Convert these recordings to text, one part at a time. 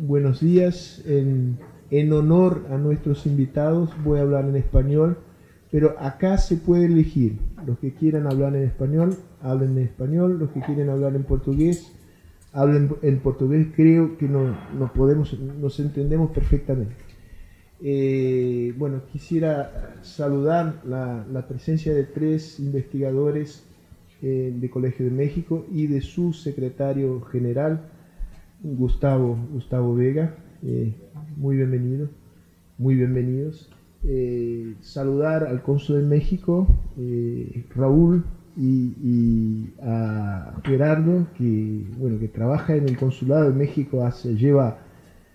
buenos días. En, honor a nuestros invitados voy a hablar en español, pero acá se puede elegir. Los que quieran hablar en español, hablen en español. Los que quieren hablar en portugués, hablen en portugués. Creo que no, nos, podemos, nos entendemos perfectamente. Eh, bueno, quisiera saludar la, la, presencia de tres investigadores eh, de Colegio de México y de su secretario general, Gustavo, Gustavo Vega. Eh, muy bienvenido, muy bienvenidos. Eh, saludar al cónsul de México, Raúl, y, a Gerardo, que, bueno, que trabaja en el consulado de México hace, lleva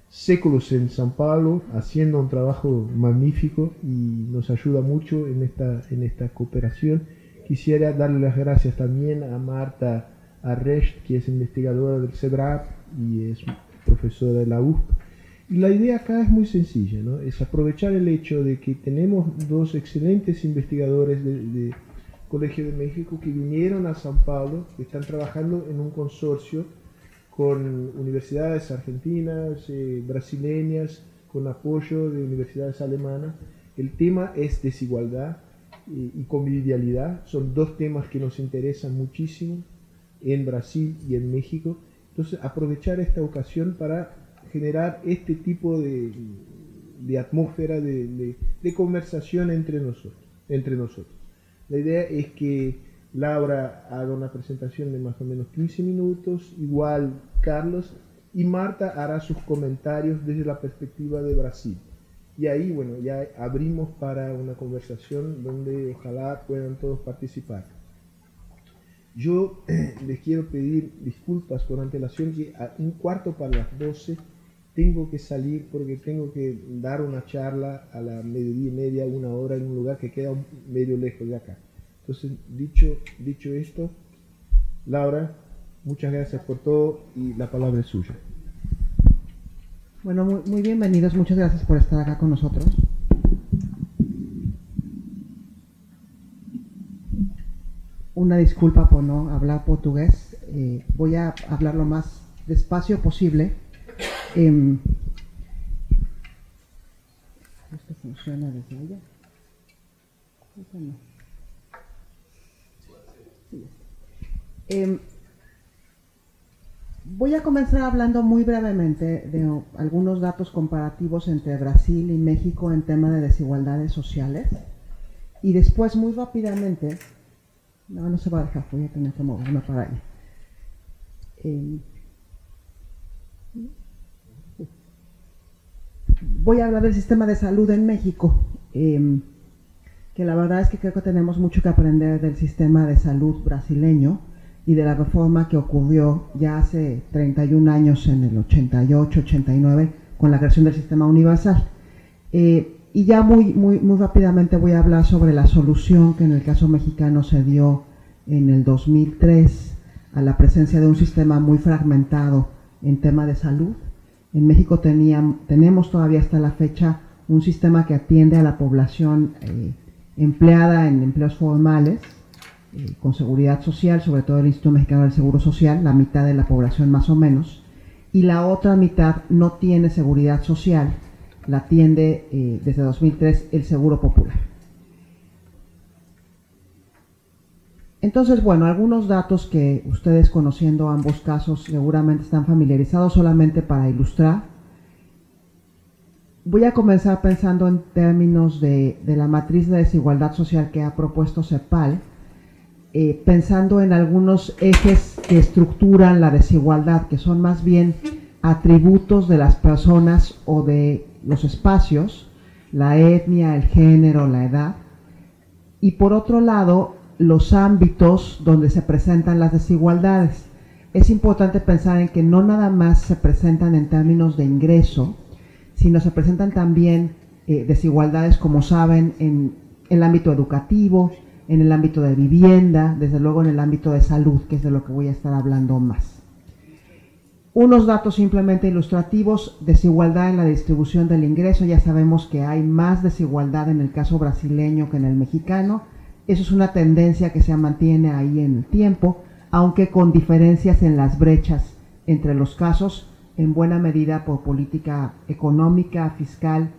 séculos en San Pablo, haciendo un trabajo magnífico y nos ayuda mucho en esta, en esta cooperación Quisiera darle las gracias también a Marta Arrecht, que es investigadora del CEDRAP y es profesora de la USP. Y la idea acá es muy sencilla, ¿no? es aprovechar el hecho de que tenemos dos excelentes investigadores del Colegio de México que vinieron a San Pablo, que están trabajando en un consorcio con universidades argentinas, eh, brasileñas, con apoyo de universidades alemanas. El tema es desigualdad y, convivialidad. Son dos temas que nos interesan muchísimo en Brasil y en México. Entonces, aprovechar esta ocasión para generar este tipo de, de atmósfera de, conversación entre nosotros, entre nosotros. La idea es que Laura haga una presentación de más o menos 15 minutos, igual Carlos, y Marta hará sus comentarios desde la perspectiva de Brasil. Y ahí, bueno, ya abrimos para una conversación donde ojalá puedan todos participar. Yo les quiero pedir disculpas con antelación que a un cuarto para las 12 tengo que salir porque tengo que dar una charla a la mediodía y media, una hora en un lugar que queda medio lejos de acá. Entonces, dicho, dicho esto, Laura, muchas gracias por todo y la palabra es suya. Bueno, muy, bienvenidos, muchas gracias por estar acá con nosotros. Una disculpa por no hablar portugués, eh, voy a hablar lo más despacio posible. Eh, ¿Esto funciona desde allá? Eh, Voy a comenzar hablando muy brevemente de algunos datos comparativos entre Brasil y México en tema de desigualdades sociales. Y después, muy rápidamente, no, no se va a dejar, voy a tener que moverme para ahí. Eh, voy a hablar del sistema de salud en México, eh, que la verdad es que creo que tenemos mucho que aprender del sistema de salud brasileño y de la reforma que ocurrió ya hace 31 años, en el 88-89, con la creación del sistema universal. Eh, y ya muy, muy, muy rápidamente voy a hablar sobre la solución que en el caso mexicano se dio en el 2003 a la presencia de un sistema muy fragmentado en tema de salud. En México tenemos todavía hasta la fecha un sistema que atiende a la población eh, empleada en empleos formales, eh, con seguridad social, sobre todo el Instituto Mexicano del Seguro Social, la mitad de la población más o menos, y la otra mitad no tiene seguridad social, la atiende eh, desde 2003 el Seguro Popular. Entonces, bueno, algunos datos que ustedes conociendo ambos casos seguramente están familiarizados solamente para ilustrar. Voy a comenzar pensando en términos de, la matriz de desigualdad social que ha propuesto CEPAL, eh, pensando en algunos ejes que estructuran la desigualdad, que son más bien atributos de las personas o de los espacios, la etnia, el género, la edad, y por otro lado, los ámbitos donde se presentan las desigualdades. Es importante pensar en que no nada más se presentan en términos de ingreso, sino se presentan también eh, desigualdades, como saben, en el ámbito educativo, en el ámbito de vivienda, desde luego en el ámbito de salud, que es de lo que voy a estar hablando más. Unos datos simplemente ilustrativos, desigualdad en la distribución del ingreso, ya sabemos que hay más desigualdad en el caso brasileño que en el mexicano, eso es una tendencia que se mantiene ahí en el tiempo, aunque con diferencias en las brechas entre los casos, en buena medida por política económica, fiscal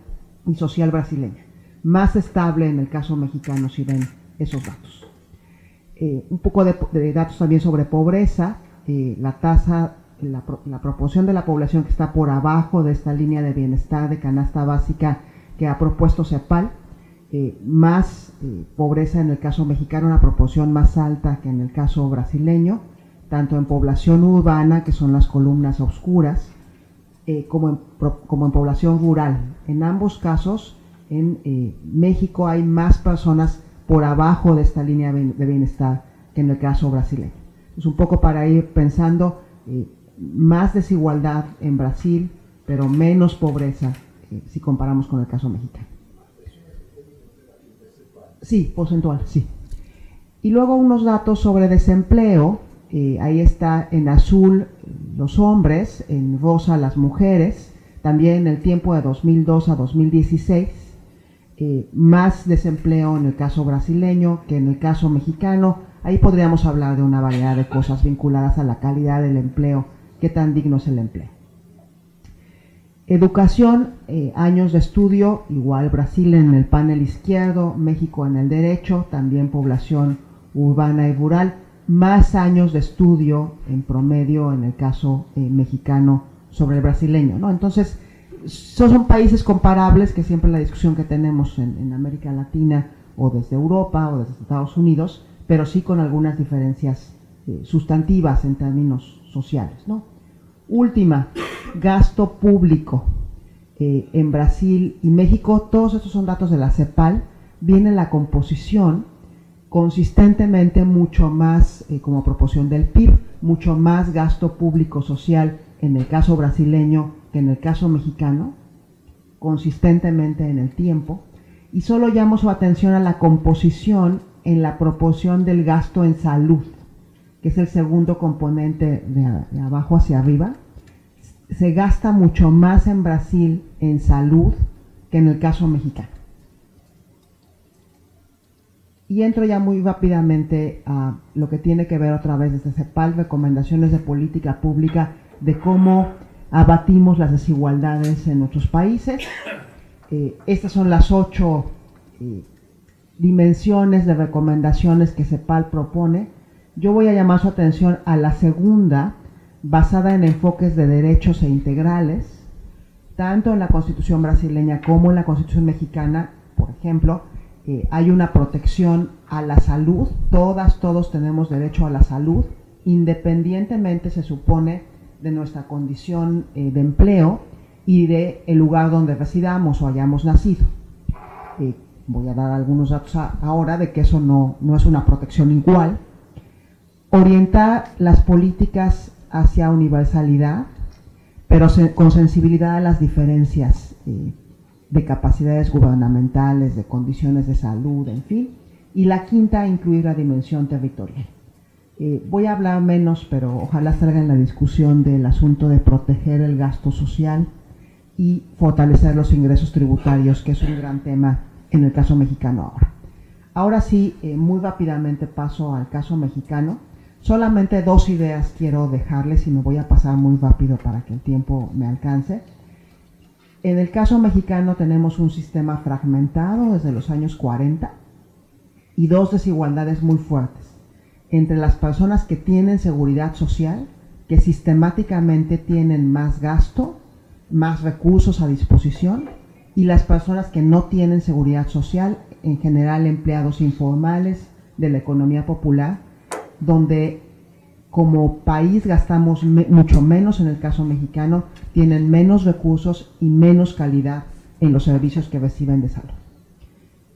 y social brasileña. Más estable en el caso mexicano si ven esos datos. Eh, un poco de, datos también sobre pobreza, eh, la tasa, la, proporción de la población que está por abajo de esta línea de bienestar de canasta básica que ha propuesto CEPAL, eh, más pobreza en el caso mexicano, una proporción más alta que en el caso brasileño, tanto en población urbana, que son las columnas oscuras, como, en, como en población rural. En ambos casos, en México hay más personas por abajo de esta línea de bienestar que en el caso brasileño. Es un poco para ir pensando eh, más desigualdad en Brasil, pero menos pobreza eh, si comparamos con el caso mexicano. Sí, porcentual, sí. Y luego unos datos sobre desempleo. Eh, ahí está en azul los hombres, en rosa las mujeres. También en el tiempo de 2002 a 2016 eh, más desempleo en el caso brasileño que en el caso mexicano. Ahí podríamos hablar de una variedad de cosas vinculadas a la calidad del empleo, qué tan digno es el empleo. Educación, eh, años de estudio, igual Brasil en el panel izquierdo, México en el derecho, también población urbana y rural, más años de estudio en promedio en el caso eh, mexicano sobre el brasileño. ¿no? Entonces, son países comparables, que siempre la discusión que tenemos en, América Latina o desde Europa o desde Estados Unidos, pero sí con algunas diferencias eh, sustantivas en términos sociales. ¿no? Última, gasto público. Eh, en Brasil y México, todos estos son datos de la CEPAL, viene la composición consistentemente mucho más eh, como proporción del PIB, mucho más gasto público social en el caso brasileño en el caso mexicano, consistentemente en el tiempo, y solo llamo su atención a la composición en la proporción del gasto en salud, que es el segundo componente de, abajo hacia arriba. Se gasta mucho más en Brasil en salud que en el caso mexicano. Y entro ya muy rápidamente a lo que tiene que ver otra vez desde CEPAL, recomendaciones de política pública, de cómo abatimos las desigualdades en nuestros países. Eh, estas son las ocho eh, dimensiones de recomendaciones que CEPAL propone. Yo voy a llamar su atención a la segunda, basada en enfoques de derechos e integrales, tanto en la Constitución brasileña como en la Constitución mexicana, por ejemplo, eh, hay una protección a la salud, todas, todos tenemos derecho a la salud, independientemente se supone de nuestra condición eh, de empleo y de el lugar donde residamos o hayamos nacido. Eh, voy a dar algunos datos ahora de que eso no, no es una protección igual. Orientar las políticas hacia universalidad, pero con sensibilidad a las diferencias eh, de capacidades gubernamentales, de condiciones de salud, en fin. Y la quinta, incluir la dimensión territorial. Eh, voy a hablar menos, pero ojalá salga en la discusión del asunto de proteger el gasto social y fortalecer los ingresos tributarios, que es un gran tema en el caso mexicano ahora. Ahora sí, eh, muy rápidamente paso al caso mexicano. Solamente dos ideas quiero dejarles y me voy a pasar muy rápido para que el tiempo me alcance. En el caso mexicano tenemos un sistema fragmentado desde los años 40 y dos desigualdades muy fuertes entre las personas que tienen seguridad social, que sistemáticamente tienen más gasto, más recursos a disposición, y las personas que no tienen seguridad social, en general empleados informales de la economía popular, donde como país gastamos mucho menos en el caso mexicano, tienen menos recursos y menos calidad en los servicios que reciben de salud.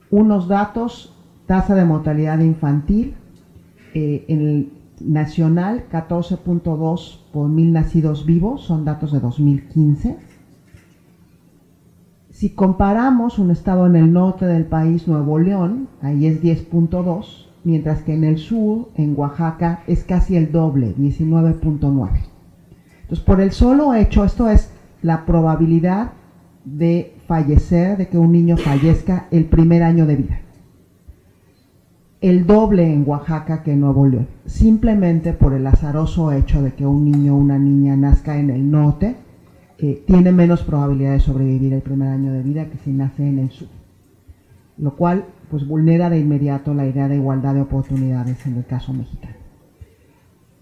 Unos datos, tasa de mortalidad infantil, eh, en el nacional 14.2 por mil nacidos vivos, son datos de 2015. Si comparamos un estado en el norte del país, Nuevo León, ahí es 10.2, mientras que en el sur, en Oaxaca, es casi el doble, 19.9. Entonces, por el solo hecho, esto es la probabilidad de fallecer, de que un niño fallezca el primer año de vida. El doble en Oaxaca que en Nuevo León, simplemente por el azaroso hecho de que un niño o una niña nazca en el norte eh, tiene menos probabilidad de sobrevivir el primer año de vida que si nace en el sur, lo cual pues vulnera de inmediato la idea de igualdad de oportunidades en el caso mexicano.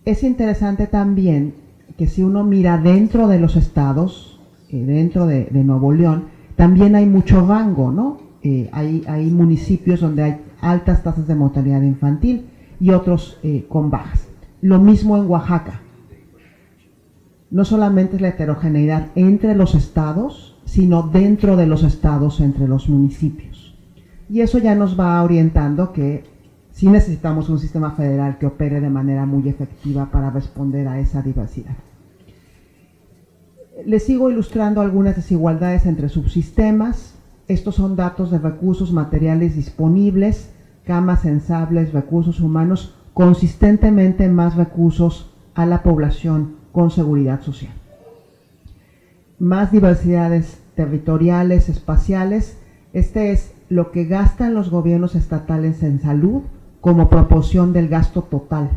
Es interesante también que si uno mira dentro de los estados, eh, dentro de, Nuevo León, también hay mucho rango, ¿no? Eh, hay, municipios donde hay altas tasas de mortalidad infantil y otros eh, con bajas. Lo mismo en Oaxaca. No solamente es la heterogeneidad entre los estados, sino dentro de los estados entre los municipios. Y eso ya nos va orientando que sí necesitamos un sistema federal que opere de manera muy efectiva para responder a esa diversidad. Les sigo ilustrando algunas desigualdades entre subsistemas. Estos son datos de recursos materiales disponibles, camas sensables, recursos humanos, consistentemente más recursos a la población con seguridad social. Más diversidades territoriales, espaciales. Este es lo que gastan los gobiernos estatales en salud como proporción del gasto total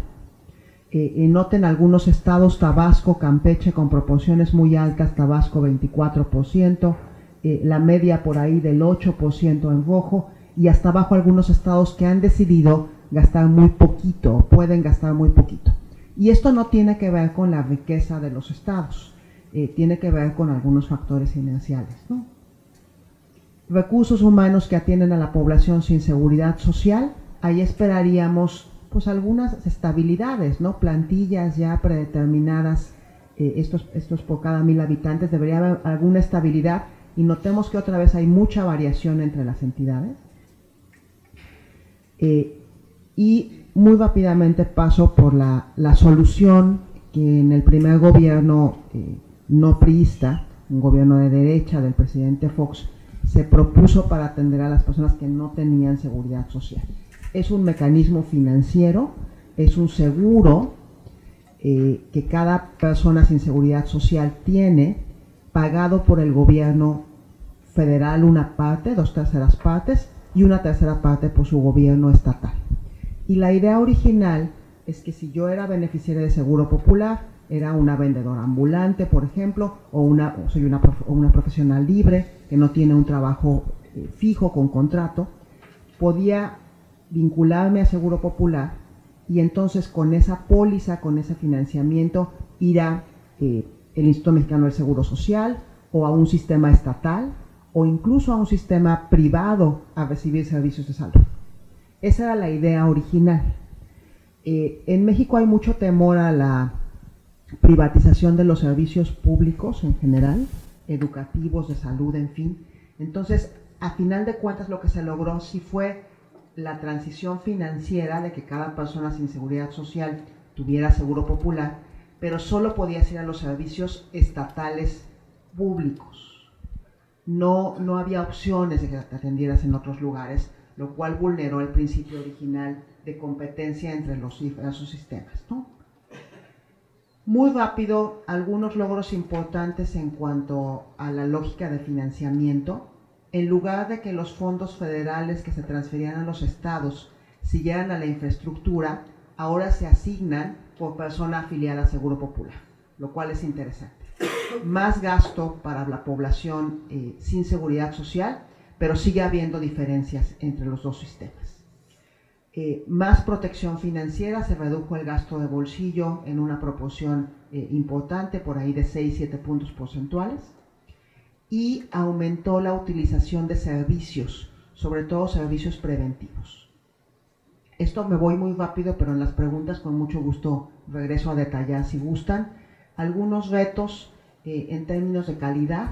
eh, noten algunos estados, Tabasco, Campeche, con proporciones muy altas, Tabasco 24%, eh, la media por ahí del 8% en rojo, y hasta abajo algunos estados que han decidido gastar muy poquito, pueden gastar muy poquito. Y esto no tiene que ver con la riqueza de los estados, eh, tiene que ver con algunos factores financieros. Recursos humanos que atienden a la población sin seguridad social, ahí esperaríamos pues algunas estabilidades, ¿no? Plantillas ya predeterminadas, eh, estos, estos por cada mil habitantes, debería haber alguna estabilidad y notemos que otra vez hay mucha variación entre las entidades. Eh, y muy rápidamente paso por la, solución que en el primer gobierno eh, no priista, un gobierno de derecha del presidente Fox, se propuso para atender a las personas que no tenían seguridad social es un mecanismo financiero, es un seguro eh, que cada persona sin seguridad social tiene, pagado por el gobierno federal una parte, dos terceras partes, y una tercera parte por su gobierno estatal. Y la idea original es que si yo era beneficiaria de seguro popular, era una vendedora ambulante, por ejemplo, o, una, soy una, una profesional libre que no tiene un trabajo eh, fijo con contrato, podía vincularme a Seguro Popular y entonces con esa póliza, con ese financiamiento, irá eh, el Instituto Mexicano del Seguro Social o a un sistema estatal o incluso a un sistema privado a recibir servicios de salud. Esa era la idea original. Eh, en México hay mucho temor a la privatización de los servicios públicos en general, educativos, de salud, en fin. Entonces, a final de cuentas, lo que se logró sí fue la transición financiera de que cada persona sin seguridad social tuviera seguro popular, pero solo podías ir a los servicios estatales públicos. No, no había opciones de que te atendieras en otros lugares, lo cual vulneró el principio original de competencia entre los diversos sistemas. Muy rápido, algunos logros importantes en cuanto a la lógica de financiamiento en lugar de que los fondos federales que se transferían a los estados siguieran a la infraestructura, ahora se asignan por persona afiliada a Seguro Popular, lo cual es interesante. Más gasto para la población eh, sin seguridad social, pero sigue habiendo diferencias entre los dos sistemas. Eh, más protección financiera, se redujo el gasto de bolsillo en una proporción eh, importante, por ahí de 6-7 puntos porcentuales y aumentó la utilización de servicios, sobre todo servicios preventivos. Esto me voy muy rápido, pero en las preguntas con mucho gusto regreso a detallar si gustan. Algunos retos eh, en términos de calidad.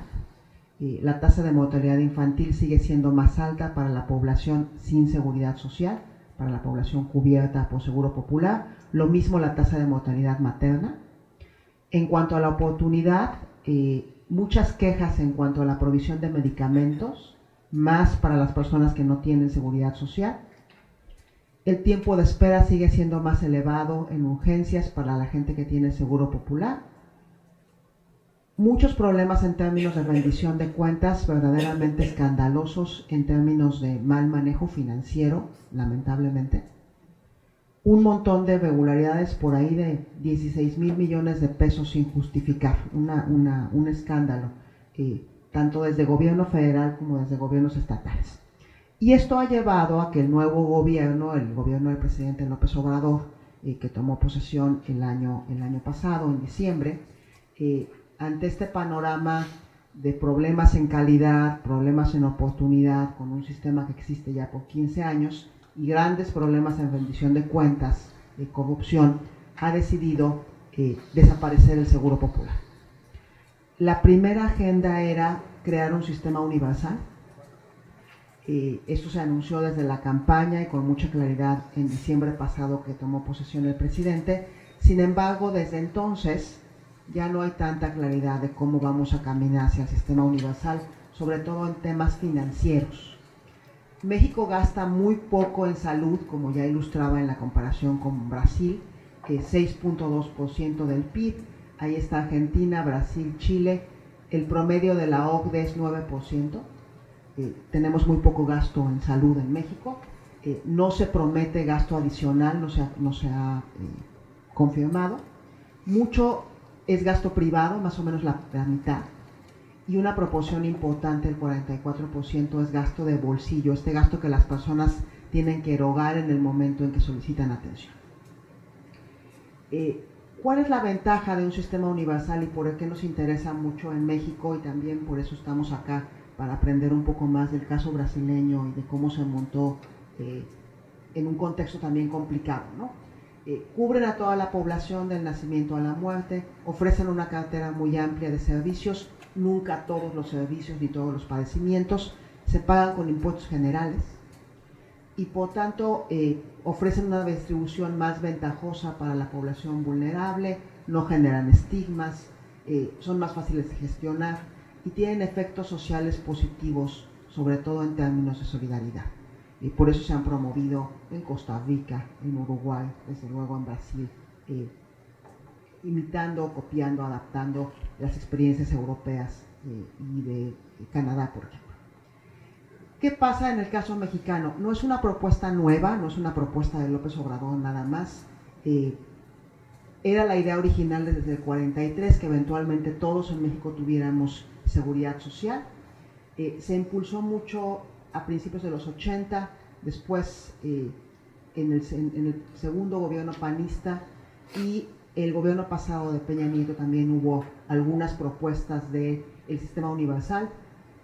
Eh, la tasa de mortalidad infantil sigue siendo más alta para la población sin seguridad social, para la población cubierta por seguro popular. Lo mismo la tasa de mortalidad materna. En cuanto a la oportunidad, eh, muchas quejas en cuanto a la provisión de medicamentos, más para las personas que no tienen seguridad social. El tiempo de espera sigue siendo más elevado en urgencias para la gente que tiene seguro popular. Muchos problemas en términos de rendición de cuentas verdaderamente escandalosos en términos de mal manejo financiero, lamentablemente. un montón de irregularidades por ahí de 16 mil millones de pesos sin justificar, un escándalo, eh, tanto desde gobierno federal como desde gobiernos estatales. Y esto ha llevado a que el nuevo gobierno, el gobierno del presidente López Obrador, eh, que tomó posesión el año, el año pasado, en diciembre, eh, ante este panorama de problemas en calidad, problemas en oportunidad, con un sistema que existe ya por 15 años, y grandes problemas en rendición de cuentas, y corrupción, ha decidido eh, desaparecer el Seguro Popular. La primera agenda era crear un sistema universal. Eh, esto se anunció desde la campaña y con mucha claridad en diciembre pasado que tomó posesión el presidente. Sin embargo, desde entonces ya no hay tanta claridad de cómo vamos a caminar hacia el sistema universal, sobre todo en temas financieros. México gasta muy poco en salud, como ya ilustraba en la comparación con Brasil, que es 6.2% del PIB. Ahí está Argentina, Brasil, Chile. El promedio de la OCDE es 9%. Eh, tenemos muy poco gasto en salud en México. Eh, no se promete gasto adicional, no se ha, no se ha eh, confirmado. Mucho es gasto privado, más o menos la mitad y una proporción importante, el 44%, es gasto de bolsillo, este gasto que las personas tienen que erogar en el momento en que solicitan atención. Eh, ¿Cuál es la ventaja de un sistema universal y por qué nos interesa mucho en México y también por eso estamos acá para aprender un poco más del caso brasileño y de cómo se montó eh, en un contexto también complicado? ¿no? Eh, cubren a toda la población del nacimiento a la muerte, ofrecen una cartera muy amplia de servicios nunca todos los servicios ni todos los padecimientos se pagan con impuestos generales y por tanto eh, ofrecen una distribución más ventajosa para la población vulnerable, no generan estigmas, eh, son más fáciles de gestionar y tienen efectos sociales positivos, sobre todo en términos de solidaridad. Y por eso se han promovido en Costa Rica, en Uruguay, desde luego en Brasil, eh, imitando, copiando, adaptando las experiencias europeas eh, y de Canadá, por ejemplo. ¿Qué pasa en el caso mexicano? No es una propuesta nueva, no es una propuesta de López Obrador nada más. Eh, era la idea original desde el 43 que eventualmente todos en México tuviéramos seguridad social. Eh, se impulsó mucho a principios de los 80, después en el, en, el, segundo gobierno panista y el gobierno pasado de Peña Nieto también hubo algunas propuestas del el sistema universal.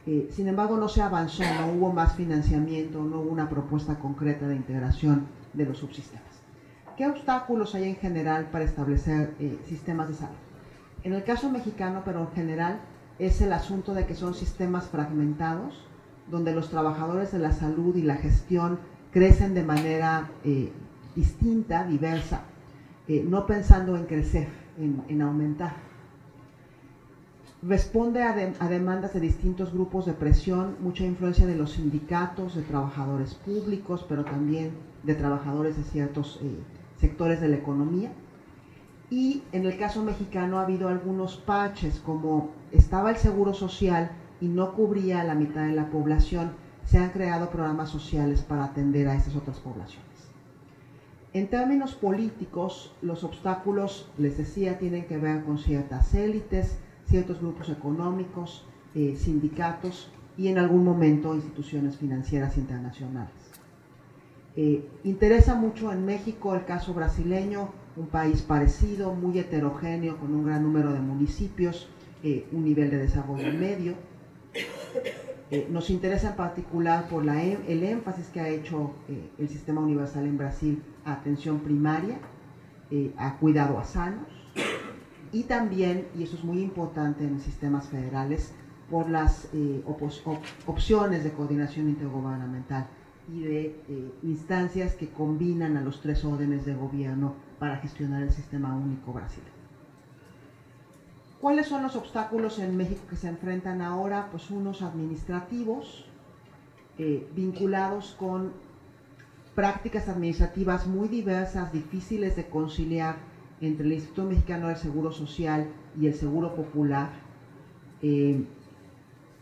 Eh, sin embargo, no se avanzó, no hubo más financiamiento, no hubo una propuesta concreta de integración de los subsistemas. ¿Qué obstáculos hay en general para establecer eh, sistemas de salud? En el caso mexicano, pero en general, es el asunto de que son sistemas fragmentados, donde los trabajadores de la salud y la gestión crecen de manera eh, distinta, diversa, eh, no pensando en crecer, en, aumentar. Responde a, demandas de distintos grupos de presión, mucha influencia de los sindicatos, de trabajadores públicos, pero también de trabajadores de ciertos eh, sectores de la economía. Y en el caso mexicano ha habido algunos parches, como estaba el seguro social y no cubría a la mitad de la población, se han creado programas sociales para atender a esas otras poblaciones. En términos políticos, los obstáculos, les decía, tienen que ver con ciertas élites, ciertos grupos económicos, eh, sindicatos y en algún momento instituciones financieras internacionales. Eh, interesa mucho en México el caso brasileño, un país parecido, muy heterogéneo, con un gran número de municipios, eh, un nivel de desarrollo medio. Nos interesa en particular por la, e, el énfasis que ha hecho el sistema universal en Brasil atención primaria, eh, a cuidado a sanos y también, y eso es muy importante en sistemas federales, por las eh, opciones de coordinación intergubernamental y de eh, instancias que combinan a los tres órdenes de gobierno para gestionar el sistema único brasileño. ¿Cuáles son los obstáculos en México que se enfrentan ahora? Pues unos administrativos vinculados con prácticas administrativas muy diversas, difíciles de conciliar entre el Instituto Mexicano del Seguro Social y el Seguro Popular. Eh,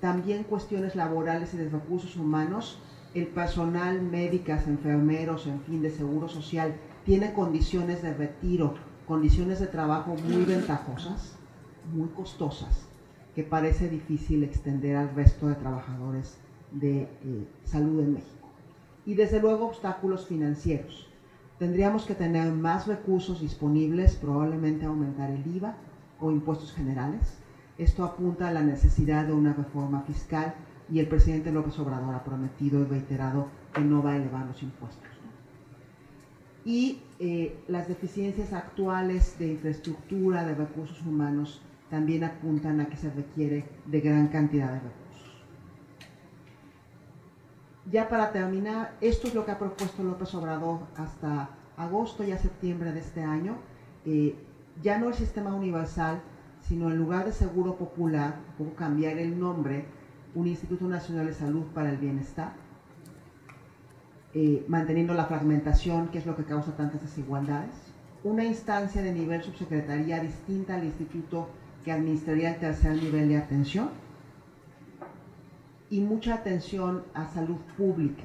también cuestiones laborales y de recursos humanos. El personal, médicas, enfermeros, en fin, de Seguro Social tiene condiciones de retiro, condiciones de trabajo muy ventajosas, muy costosas, que parece difícil extender al resto de trabajadores de eh, salud en México. Y desde luego obstáculos financieros. Tendríamos que tener más recursos disponibles, probablemente aumentar el IVA o impuestos generales. Esto apunta a la necesidad de una reforma fiscal y el presidente López Obrador ha prometido y reiterado que no va a elevar los impuestos. Y eh, las deficiencias actuales de infraestructura, de recursos humanos, también apuntan a que se requiere de gran cantidad de recursos. Ya para terminar, esto es lo que ha propuesto López Obrador hasta agosto y a septiembre de este año. Eh, ya no el sistema universal, sino en lugar de seguro popular, cambiar el nombre, un Instituto Nacional de Salud para el Bienestar, eh, manteniendo la fragmentación, que es lo que causa tantas desigualdades, una instancia de nivel subsecretaría distinta al instituto que administraría el tercer nivel de atención, y mucha atención a salud pública.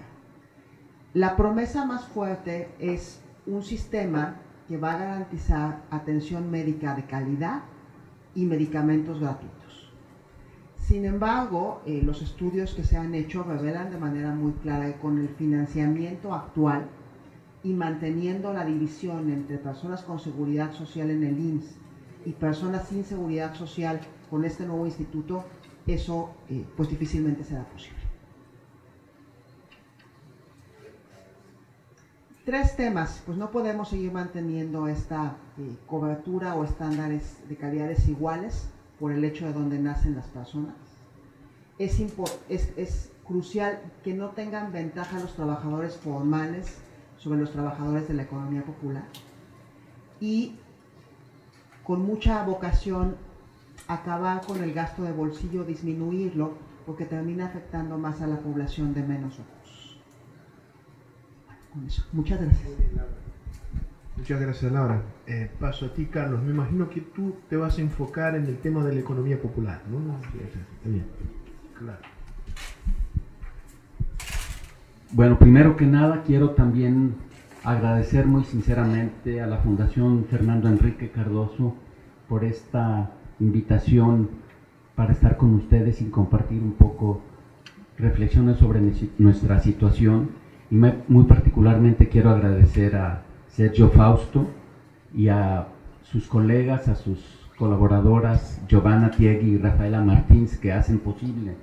La promesa más fuerte es un sistema que va a garantizar atención médica de calidad y medicamentos gratuitos. Sin embargo, eh, los estudios que se han hecho revelan de manera muy clara que con el financiamiento actual y manteniendo la división entre personas con seguridad social en el IMSS y personas sin seguridad social con este nuevo instituto, eso eh, pues difícilmente será posible. Tres temas, pues no podemos seguir manteniendo esta eh, cobertura o estándares de calidad desiguales por el hecho de donde nacen las personas. Es, es, crucial que no tengan ventaja los trabajadores formales sobre los trabajadores de la economía popular. Y con mucha vocación acabar con el gasto de bolsillo, disminuirlo, porque termina afectando más a la población de menos recursos. Muchas gracias. Muchas gracias, Laura. Eh, paso a ti, Carlos. Me imagino que tú te vas a enfocar en el tema de la economía popular, ¿no? bien. Claro. Bueno, primero que nada quiero también agradecer muy sinceramente a la Fundación Fernando Enrique Cardoso por esta invitación para estar con ustedes y compartir un poco reflexiones sobre nuestra situación. Y muy particularmente quiero agradecer a Sergio Fausto y a sus colegas, a sus colaboradoras Giovanna Tiegui y Rafaela Martins que hacen posible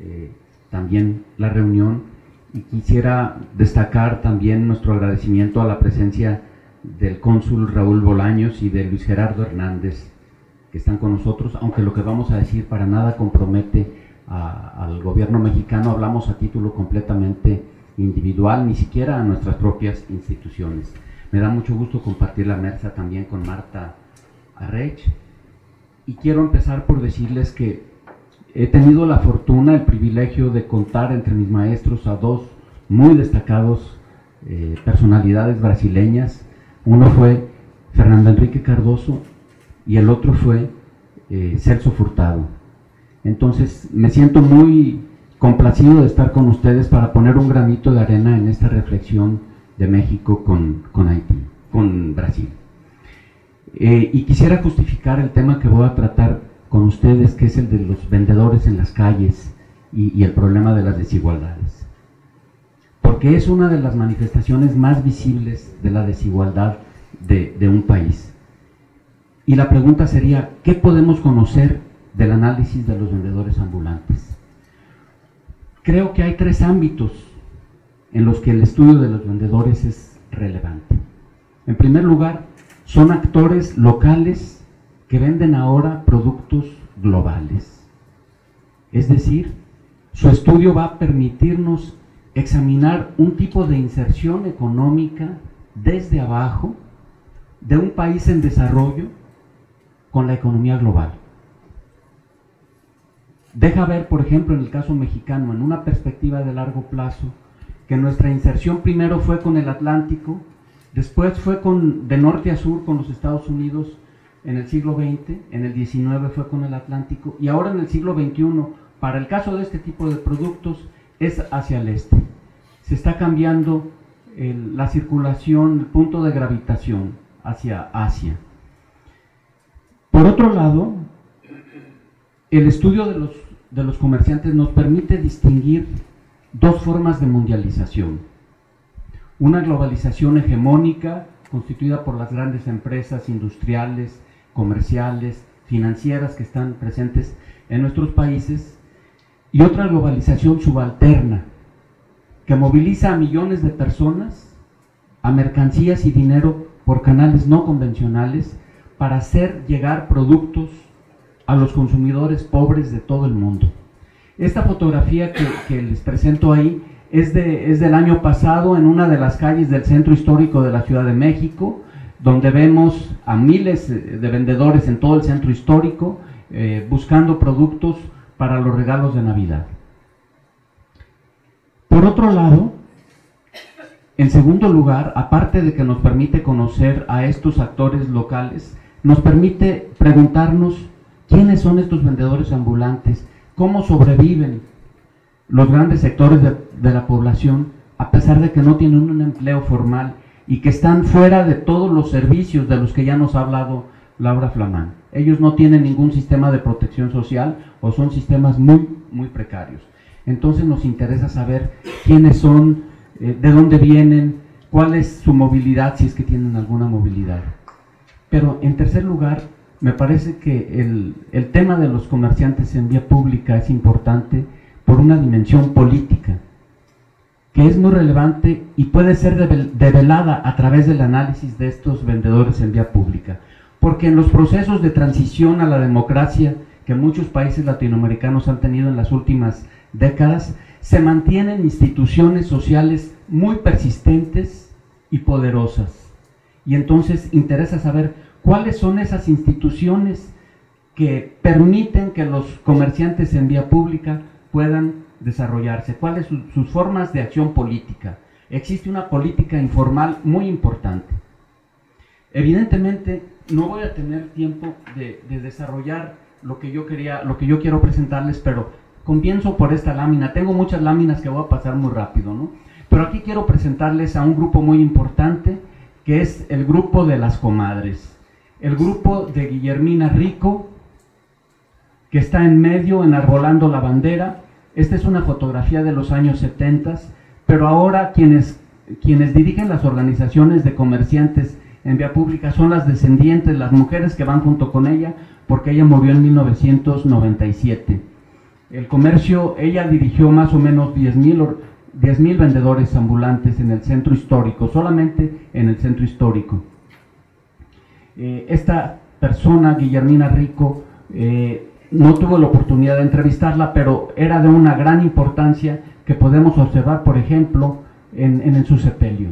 eh, también la reunión. Y quisiera destacar también nuestro agradecimiento a la presencia del cónsul Raúl Bolaños y de Luis Gerardo Hernández que están con nosotros, aunque lo que vamos a decir para nada compromete al gobierno mexicano, hablamos a título completamente individual, ni siquiera a nuestras propias instituciones. Me da mucho gusto compartir la mesa también con Marta Arrech. Y quiero empezar por decirles que he tenido la fortuna, el privilegio de contar entre mis maestros a dos muy destacados eh, personalidades brasileñas. Uno fue Fernando Enrique Cardoso y el otro fue eh, Celso Furtado. Entonces me siento muy complacido de estar con ustedes para poner un granito de arena en esta reflexión de México con, Haití, con Brasil. Eh, y quisiera justificar el tema que voy a tratar con ustedes, que es el de los vendedores en las calles y, el problema de las desigualdades. Porque es una de las manifestaciones más visibles de la desigualdad de, un país. Y la pregunta sería, ¿qué podemos conocer del análisis de los vendedores ambulantes? Creo que hay tres ámbitos en los que el estudio de los vendedores es relevante. En primer lugar, son actores locales que venden ahora productos globales. Es decir, su estudio va a permitirnos examinar un tipo de inserción económica desde abajo de un país en desarrollo con la economía global. Deja ver, por ejemplo, en el caso mexicano, en una perspectiva de largo plazo, que nuestra inserción primero fue con el Atlántico, después fue con, de norte a sur con los Estados Unidos en el siglo XX, en el XIX fue con el Atlántico y ahora en el siglo XXI, para el caso de este tipo de productos, es hacia el este. Se está cambiando la circulación, el punto de gravitación hacia Asia. Por otro lado, el estudio de los, de los comerciantes nos permite distinguir dos formas de mundialización. Una globalización hegemónica constituida por las grandes empresas industriales, comerciales, financieras que están presentes en nuestros países y otra globalización subalterna que moviliza a millones de personas, a mercancías y dinero por canales no convencionales para hacer llegar productos a los consumidores pobres de todo el mundo. Esta fotografía que, les presento ahí es, de, es del año pasado en una de las calles del centro histórico de la Ciudad de México, donde vemos a miles de vendedores en todo el centro histórico eh, buscando productos para los regalos de Navidad. Por otro lado, en segundo lugar, aparte de que nos permite conocer a estos actores locales, nos permite preguntarnos quiénes son estos vendedores ambulantes, cómo sobreviven los grandes sectores de, de la población a pesar de que no tienen un empleo formal y que están fuera de todos los servicios de los que ya nos ha hablado Laura Flamán. Ellos no tienen ningún sistema de protección social o son sistemas muy, muy precarios. Entonces nos interesa saber quiénes son, eh, de dónde vienen, cuál es su movilidad, si es que tienen alguna movilidad. Pero en tercer lugar, me parece que el, el tema de los comerciantes en vía pública es importante por una dimensión política que es muy relevante y puede ser develada a través del análisis de estos vendedores en vía pública. Porque en los procesos de transición a la democracia que muchos países latinoamericanos han tenido en las últimas décadas, se mantienen instituciones sociales muy persistentes y poderosas. Y entonces interesa saber cuáles son esas instituciones que permiten que los comerciantes en vía pública puedan desarrollarse, cuáles son sus formas de acción política. Existe una política informal muy importante. Evidentemente, no voy a tener tiempo de, desarrollar lo que yo quería, lo que yo quiero presentarles, pero comienzo por esta lámina. Tengo muchas láminas que voy a pasar muy rápido, ¿no? Pero aquí quiero presentarles a un grupo muy importante, que es el grupo de las comadres. El grupo de Guillermina Rico, que está en medio enarbolando la bandera, esta es una fotografía de los años 70, pero ahora quienes, quienes dirigen las organizaciones de comerciantes en vía pública son las descendientes, las mujeres que van junto con ella, porque ella murió en 1997. El comercio, ella dirigió más o menos 10.000 mil vendedores ambulantes en el centro histórico, solamente en el centro histórico. Eh, esta persona, Guillermina Rico, eh, no tuve la oportunidad de entrevistarla, pero era de una gran importancia que podemos observar, por ejemplo, en, en, su sepelio.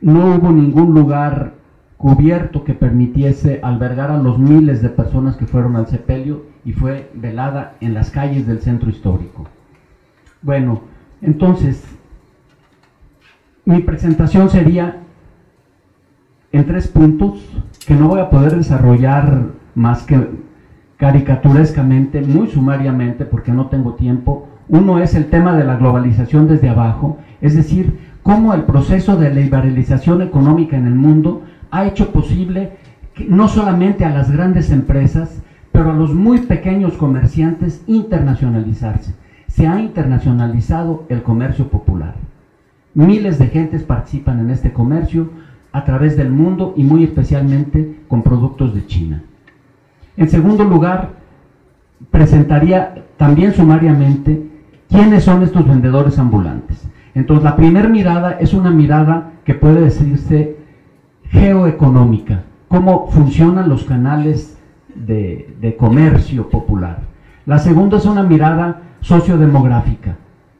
No hubo ningún lugar cubierto que permitiese albergar a los miles de personas que fueron al sepelio y fue velada en las calles del centro histórico. Bueno, entonces, mi presentación sería en tres puntos que no voy a poder desarrollar más que caricaturescamente, muy sumariamente, porque no tengo tiempo. Uno es el tema de la globalización desde abajo, es decir, cómo el proceso de liberalización económica en el mundo ha hecho posible no solamente a las grandes empresas, pero a los muy pequeños comerciantes internacionalizarse. Se ha internacionalizado el comercio popular. Miles de gentes participan en este comercio, a través del mundo y muy especialmente con productos de China. En segundo lugar, presentaría también sumariamente quiénes son estos vendedores ambulantes. Entonces, la primera mirada es una mirada que puede decirse geoeconómica, cómo funcionan los canales de, comercio popular. La segunda es una mirada sociodemográfica,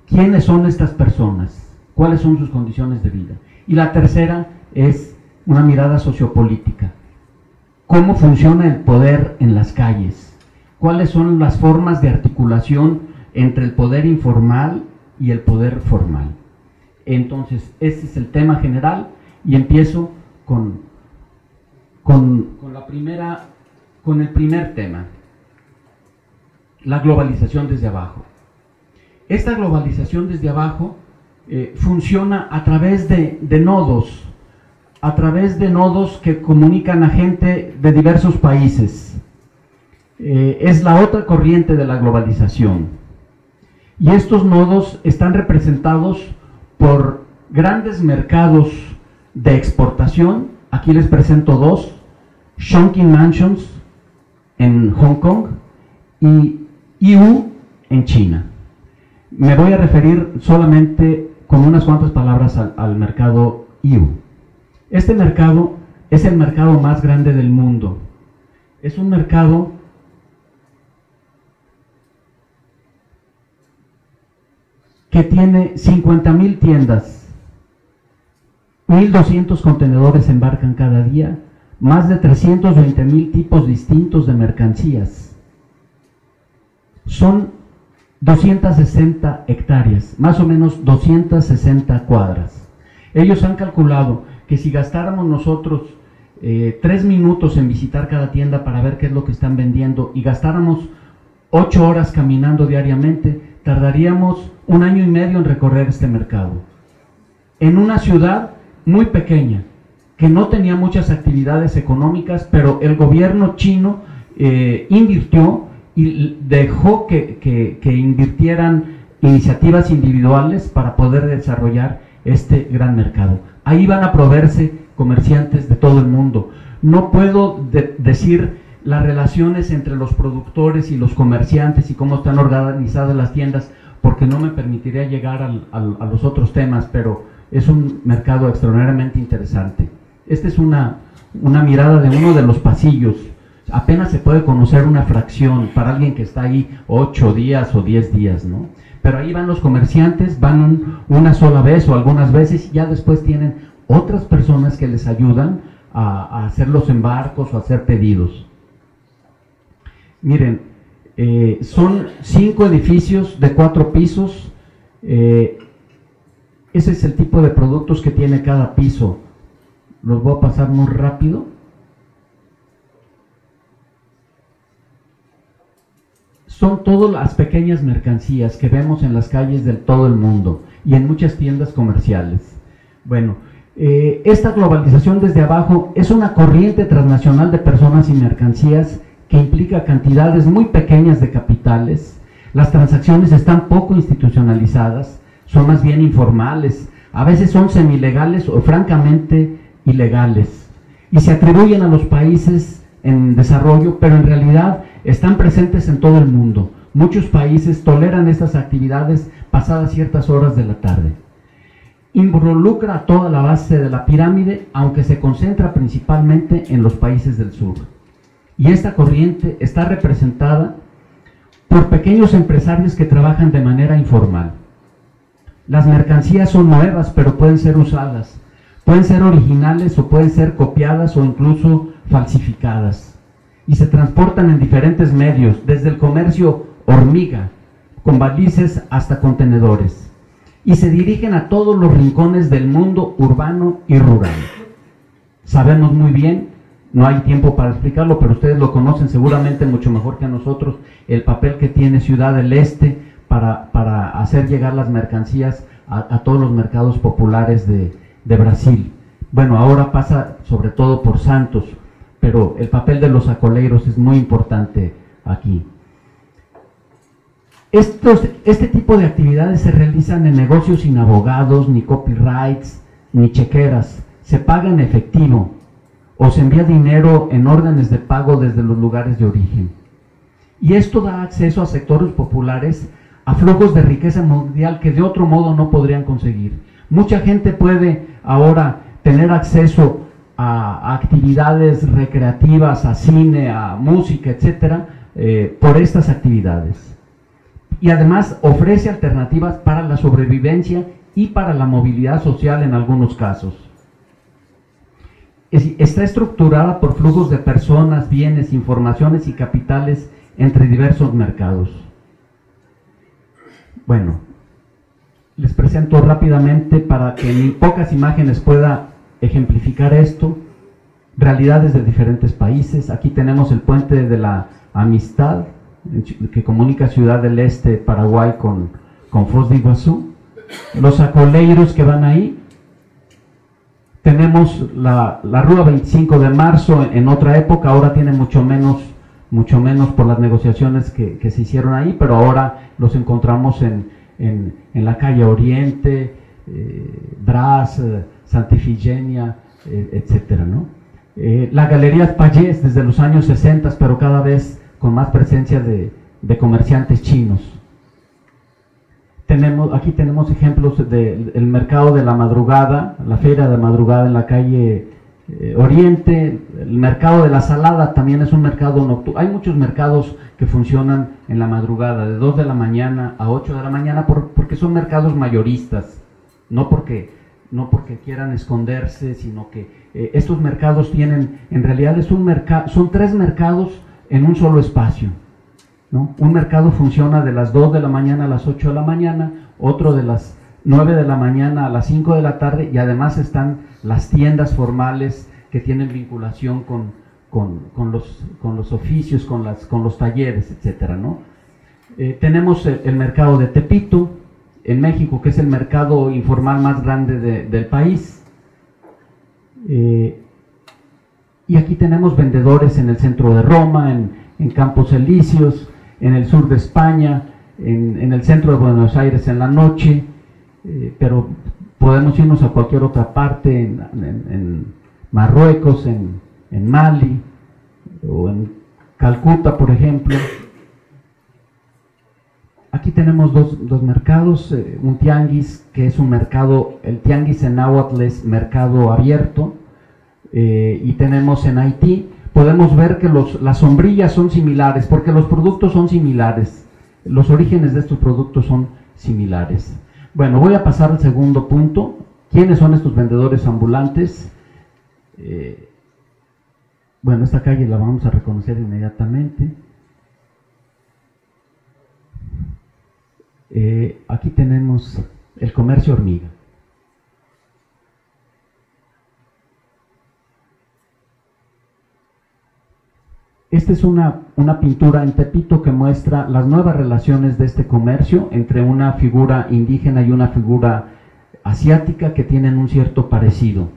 quiénes son estas personas, cuáles son sus condiciones de vida. Y la tercera es una mirada sociopolítica. ¿Cómo funciona el poder en las calles? ¿Cuáles son las formas de articulación entre el poder informal y el poder formal? Entonces, este es el tema general y empiezo con, con, la primera, con el primer tema. la globalización desde abajo. Esta globalización desde abajo eh, funciona a través de, nodos, a través de nodos que comunican a gente de diversos países. Eh, es la otra corriente de la globalización. Y estos nodos están representados por grandes mercados de exportación. Aquí les presento dos. Shonkin Mansions en Hong Kong y IU en China. Me voy a referir solamente con unas cuantas palabras al, mercado IU. Este mercado es el mercado más grande del mundo. Es un mercado que tiene 50 mil tiendas, 1.200 contenedores embarcan cada día, más de 320 mil tipos distintos de mercancías. Son 260 hectáreas, más o menos 260 cuadras. Ellos han calculado que si gastáramos nosotros eh, tres minutos en visitar cada tienda para ver qué es lo que están vendiendo y gastáramos ocho horas caminando diariamente, tardaríamos un año y medio en recorrer este mercado. En una ciudad muy pequeña, que no tenía muchas actividades económicas, pero el gobierno chino eh, invirtió y dejó que, invirtieran iniciativas individuales para poder desarrollar este gran mercado. Ahí van a proveerse comerciantes de todo el mundo. No puedo decir las relaciones entre los productores y los comerciantes y cómo están organizadas las tiendas, porque no me permitiría llegar a los otros temas, pero es un mercado extraordinariamente interesante. Esta es una, una mirada de uno de los pasillos. Apenas se puede conocer una fracción para alguien que está ahí ocho días o diez días, ¿no? Pero ahí van los comerciantes, van una sola vez o algunas veces y ya después tienen otras personas que les ayudan a, hacer los embarcos o hacer pedidos. Miren, eh, son cinco edificios de cuatro pisos. Eh, ese es el tipo de productos que tiene cada piso. Los voy a pasar muy rápido. Son todas las pequeñas mercancías que vemos en las calles de todo el mundo y en muchas tiendas comerciales. Bueno, eh, esta globalización desde abajo es una corriente transnacional de personas y mercancías que implica cantidades muy pequeñas de capitales. Las transacciones están poco institucionalizadas, son más bien informales, a veces son semilegales o francamente ilegales y se atribuyen a los países en desarrollo, pero en realidad están presentes en todo el mundo. Muchos países toleran estas actividades pasadas ciertas horas de la tarde. Involucra toda la base de la pirámide, aunque se concentra principalmente en los países del sur. Y esta corriente está representada por pequeños empresarios que trabajan de manera informal. Las mercancías son nuevas, pero pueden ser usadas. Pueden ser originales o pueden ser copiadas o incluso falsificadas. Y se transportan en diferentes medios, desde el comercio hormiga, con balices hasta contenedores. Y se dirigen a todos los rincones del mundo urbano y rural. Sabemos muy bien no hay tiempo para explicarlo, pero ustedes lo conocen seguramente mucho mejor que a nosotros, el papel que tiene Ciudad del Este para, hacer llegar las mercancías a, todos los mercados populares de, Brasil. Bueno, ahora pasa sobre todo por Santos, pero el papel de los acoleiros es muy importante aquí. Este tipo de actividades se realizan en negocios sin abogados, ni copyrights, ni chequeras. Se paga en efectivo o se envía dinero en órdenes de pago desde los lugares de origen. Y esto da acceso a sectores populares a flujos de riqueza mundial que de otro modo no podrían conseguir. Mucha gente puede ahora tener acceso a, actividades recreativas, a cine, a música, etcétera, eh, por estas actividades. Y además ofrece alternativas para la sobrevivencia y para la movilidad social en algunos casos está estructurada por flujos de personas, bienes, informaciones y capitales entre diversos mercados. Bueno, les presento rápidamente para que en pocas imágenes pueda ejemplificar esto, realidades de diferentes países. Aquí tenemos el puente de la amistad que comunica Ciudad del Este, Paraguay, con, con Foz de Iguazú. Los acoleiros que van ahí. Tenemos la, la Rúa 25 de marzo en, otra época, ahora tiene mucho menos, mucho menos por las negociaciones que, se hicieron ahí, pero ahora los encontramos en, en, en la calle Oriente, eh, eh, Santifigenia, eh, etcétera, ¿no? Eh, la Galería Payés desde los años 60, pero cada vez con más presencia de, de comerciantes chinos. Tenemos, aquí tenemos ejemplos del mercado de la madrugada, la feria de madrugada en la calle eh, Oriente, el mercado de la salada también es un mercado nocturno. Hay muchos mercados que funcionan en la madrugada, de 2 de la mañana a 8 de la mañana, porque son mercados mayoristas, no porque, no porque quieran esconderse, sino que eh, estos mercados tienen, en realidad es un son tres mercados en un solo espacio. ¿no? Un mercado funciona de las 2 de la mañana a las 8 de la mañana, otro de las 9 de la mañana a las 5 de la tarde y además están las tiendas formales que tienen vinculación con, con, los, con los, oficios, con, las, con los talleres, etc. ¿no? Eh, tenemos el, mercado de Tepito, en México, que es el mercado informal más grande del país. Eh, y aquí tenemos vendedores en el centro de Roma, en, en Campos Elíseos, en el sur de España, en, el centro de Buenos Aires en la noche, eh, pero podemos irnos a cualquier otra parte, en, Marruecos, en, Mali o en Calcuta, por ejemplo. Aquí tenemos dos, mercados, eh, un tianguis que es un mercado, el tianguis en náhuatl es mercado abierto, eh, y tenemos en Haití podemos ver que las sombrillas son similares, porque los productos son similares, los orígenes de estos productos son similares. Bueno, voy a pasar al segundo punto. ¿Quiénes son estos vendedores ambulantes? Eh, bueno, esta calle la vamos a reconocer inmediatamente. Eh, aquí tenemos el comercio hormiga. Esta es una, una, pintura en Tepito que muestra las nuevas relaciones de este comercio entre una figura indígena y una figura asiática que tienen un cierto parecido.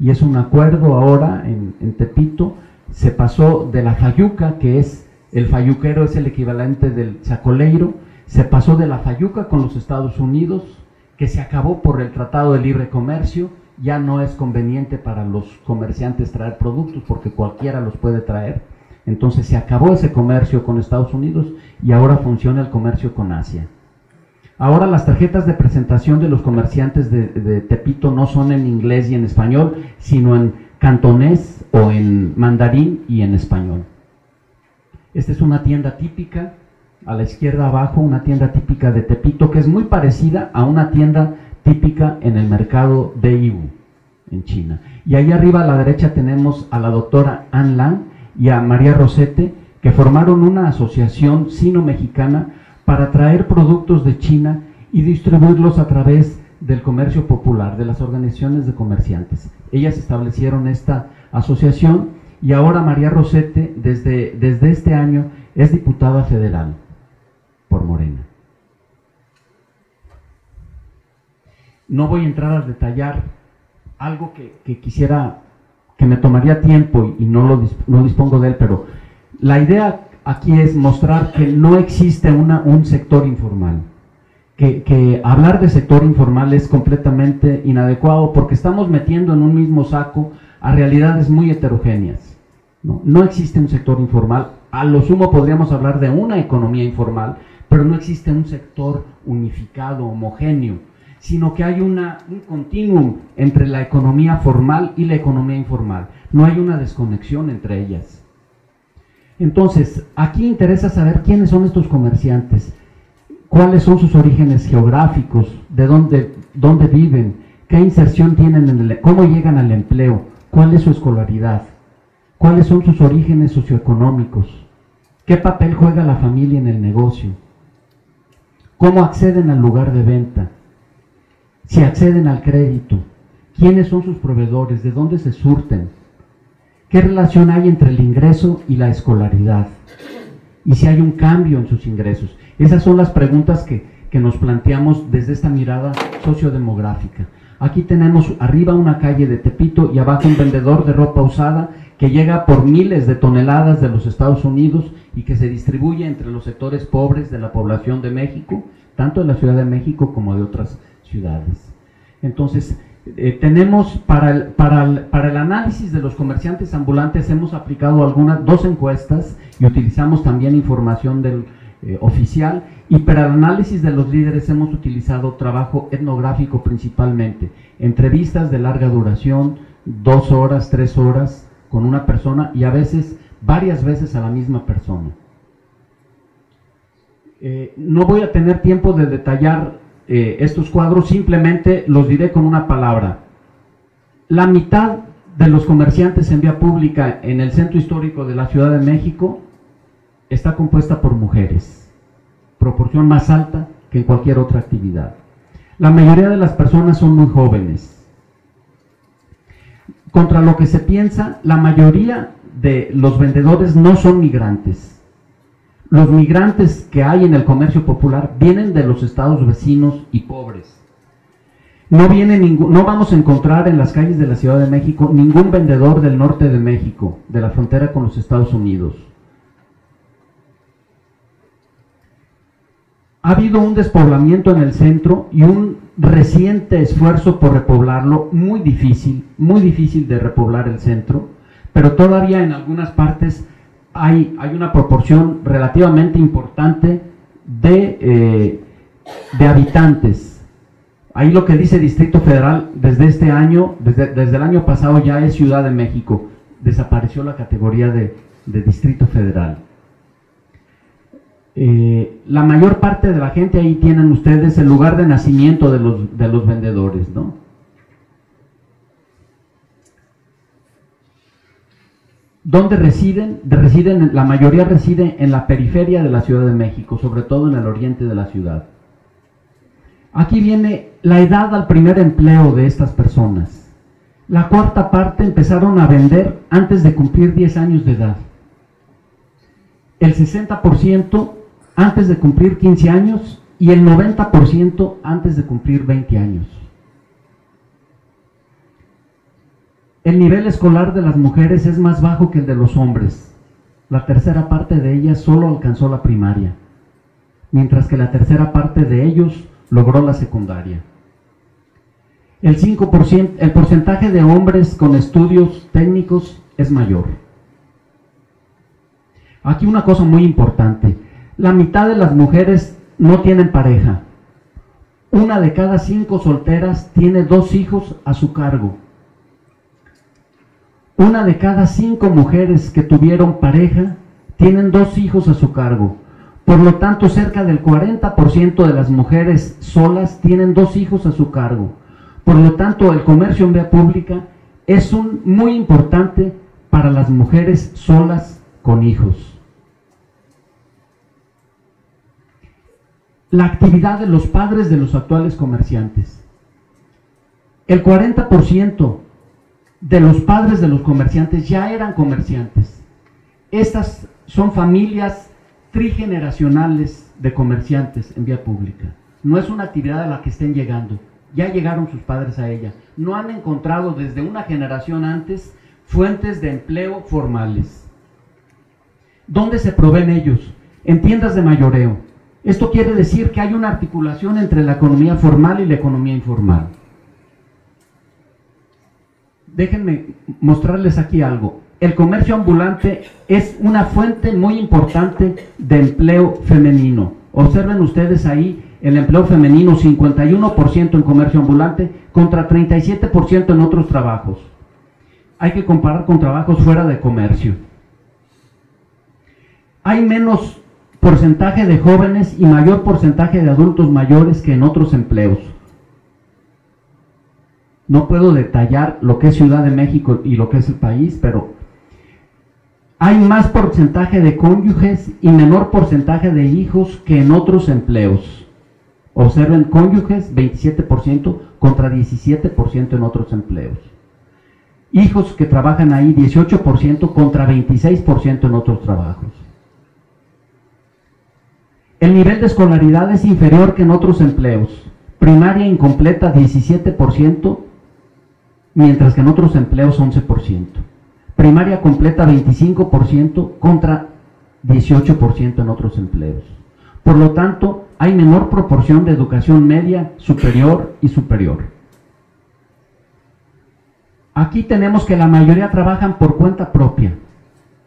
Y es un acuerdo ahora en, en Tepito, se pasó de la fayuca, que es, el fayuquero es el equivalente del chacoleiro, se pasó de la fayuca con los Estados Unidos, que se acabó por el Tratado de Libre Comercio, ya no es conveniente para los comerciantes traer productos porque cualquiera los puede traer entonces se acabó ese comercio con Estados Unidos y ahora funciona el comercio con Asia. Ahora las tarjetas de presentación de los comerciantes de, Tepito no son en inglés y en español, sino en cantonés o en mandarín y en español. Esta es una tienda típica, a la izquierda abajo, una tienda típica de Tepito que es muy parecida a una tienda típica en el mercado de Yiwu, en China. Y ahí arriba a la derecha tenemos a la doctora An Lang, y a María Rosete, que formaron una asociación sino-mexicana para traer productos de China y distribuirlos a través del comercio popular, de las organizaciones de comerciantes. Ellas establecieron esta asociación y ahora María Rosete, desde, desde este año, es diputada federal por Morena. No voy a entrar a detallar algo que, quisiera que me tomaría tiempo y no, lo, no dispongo de él, pero la idea aquí es mostrar que no existe un sector informal. Que, que, hablar de sector informal es completamente inadecuado porque estamos metiendo en un mismo saco a realidades muy heterogéneas. No, no existe un sector informal. A lo sumo podríamos hablar de una economía informal, pero no existe un sector unificado, homogéneo sino que hay un continuum entre la economía formal y la economía informal. No hay una desconexión entre ellas. Entonces, aquí interesa saber quiénes son estos comerciantes, cuáles son sus orígenes geográficos, de dónde, dónde viven, qué inserción tienen, en el, cómo llegan al empleo, cuál es su escolaridad, cuáles son sus orígenes socioeconómicos, qué papel juega la familia en el negocio, cómo acceden al lugar de venta, si acceden al crédito, quiénes son sus proveedores, de dónde se surten, qué relación hay entre el ingreso y la escolaridad, y si hay un cambio en sus ingresos. Esas son las preguntas que, que nos planteamos desde esta mirada sociodemográfica. Aquí tenemos arriba una calle de Tepito y abajo un vendedor de ropa usada que llega por miles de toneladas de los Estados Unidos y que se distribuye entre los sectores pobres de la población de México, tanto de la Ciudad de México como de otras ciudades. Entonces, eh, tenemos para el, para, el, para el análisis de los comerciantes ambulantes hemos aplicado algunas dos encuestas y utilizamos también información del eh, oficial y para el análisis de los líderes hemos utilizado trabajo etnográfico principalmente, entrevistas de larga duración, dos horas, tres horas con una persona y a veces varias veces a la misma persona. Eh, no voy a tener tiempo de detallar eh, estos cuadros, simplemente los diré con una palabra. La mitad de los comerciantes en vía pública en el centro histórico de la Ciudad de México está compuesta por mujeres, proporción más alta que en cualquier otra actividad. La mayoría de las personas son muy jóvenes. Contra lo que se piensa, la mayoría de los vendedores no son migrantes los migrantes que hay en el comercio popular vienen de los estados vecinos y pobres. No, viene no vamos a encontrar en las calles de la Ciudad de México ningún vendedor del norte de México, de la frontera con los Estados Unidos. Ha habido un despoblamiento en el centro y un reciente esfuerzo por repoblarlo, muy difícil, muy difícil de repoblar el centro, pero todavía en algunas partes hay, una proporción relativamente importante de, eh, de habitantes. Ahí lo que dice Distrito Federal desde este año, desde, desde, el año pasado ya es Ciudad de México. Desapareció la categoría de, de Distrito Federal. Eh, la mayor parte de la gente ahí tienen ustedes el lugar de nacimiento de los, de los vendedores, ¿no? ¿Dónde residen? residen? La mayoría reside en la periferia de la Ciudad de México, sobre todo en el oriente de la ciudad. Aquí viene la edad al primer empleo de estas personas. La cuarta parte empezaron a vender antes de cumplir 10 años de edad. El 60% antes de cumplir 15 años y el 90% antes de cumplir 20 años. El nivel escolar de las mujeres es más bajo que el de los hombres. La tercera parte de ellas solo alcanzó la primaria, mientras que la tercera parte de ellos logró la secundaria. El, 5%, el porcentaje de hombres con estudios técnicos es mayor. Aquí una cosa muy importante. La mitad de las mujeres no tienen pareja. Una de cada cinco solteras tiene dos hijos a su cargo una de cada cinco mujeres que tuvieron pareja tienen dos hijos a su cargo. Por lo tanto, cerca del 40% de las mujeres solas tienen dos hijos a su cargo. Por lo tanto, el comercio en vía pública es un, muy importante para las mujeres solas con hijos. La actividad de los padres de los actuales comerciantes. El 40% de los padres de los comerciantes ya eran comerciantes. Estas son familias trigeneracionales de comerciantes en vía pública. No es una actividad a la que estén llegando. Ya llegaron sus padres a ella. No han encontrado desde una generación antes fuentes de empleo formales. ¿Dónde se proveen ellos? En tiendas de mayoreo. Esto quiere decir que hay una articulación entre la economía formal y la economía informal déjenme mostrarles aquí algo. El comercio ambulante es una fuente muy importante de empleo femenino. Observen ustedes ahí el empleo femenino, 51% en comercio ambulante contra 37% en otros trabajos. Hay que comparar con trabajos fuera de comercio. Hay menos porcentaje de jóvenes y mayor porcentaje de adultos mayores que en otros empleos. No puedo detallar lo que es Ciudad de México y lo que es el país, pero hay más porcentaje de cónyuges y menor porcentaje de hijos que en otros empleos. Observen cónyuges 27% contra 17% en otros empleos. Hijos que trabajan ahí 18% contra 26% en otros trabajos. El nivel de escolaridad es inferior que en otros empleos. Primaria incompleta 17%, mientras que en otros empleos 11%. Primaria completa 25% contra 18% en otros empleos. Por lo tanto, hay menor proporción de educación media, superior y superior. Aquí tenemos que la mayoría trabajan por cuenta propia,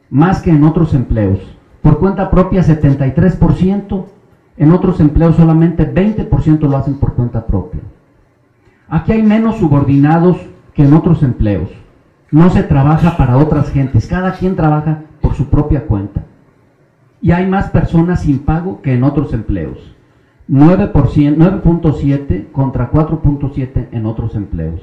más que en otros empleos. Por cuenta propia 73%, en otros empleos solamente 20% lo hacen por cuenta propia. Aquí hay menos subordinados que en otros empleos. No se trabaja para otras gentes, cada quien trabaja por su propia cuenta. Y hay más personas sin pago que en otros empleos. 9.7 contra 4.7 en otros empleos.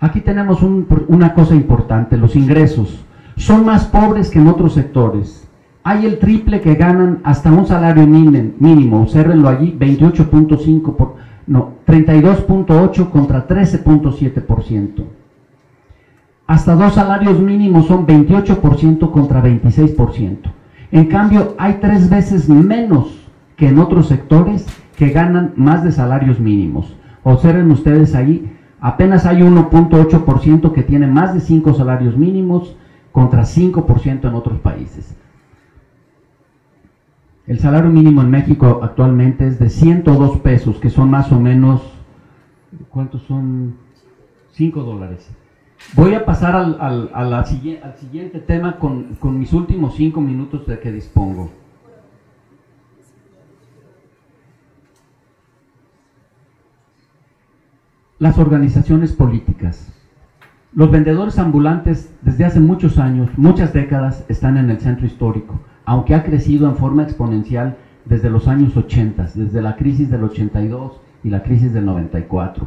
Aquí tenemos una cosa importante, los ingresos. Son más pobres que en otros sectores. Hay el triple que ganan hasta un salario mínimo, observenlo allí, 28.5 por, no, 32.8 contra 13.7%. Hasta dos salarios mínimos son 28% contra 26%. En cambio, hay tres veces menos que en otros sectores que ganan más de salarios mínimos. Observen ustedes ahí, apenas hay 1.8% que tiene más de 5 salarios mínimos contra 5% en otros países. El salario mínimo en México actualmente es de 102 pesos, que son más o menos, ¿cuántos son? 5 dólares. Voy a pasar al, al, siguiente tema con, con mis últimos 5 minutos de que dispongo. Las organizaciones políticas. Los vendedores ambulantes desde hace muchos años, muchas décadas, están en el centro histórico aunque ha crecido en forma exponencial desde los años 80, desde la crisis del 82 y la crisis del 94.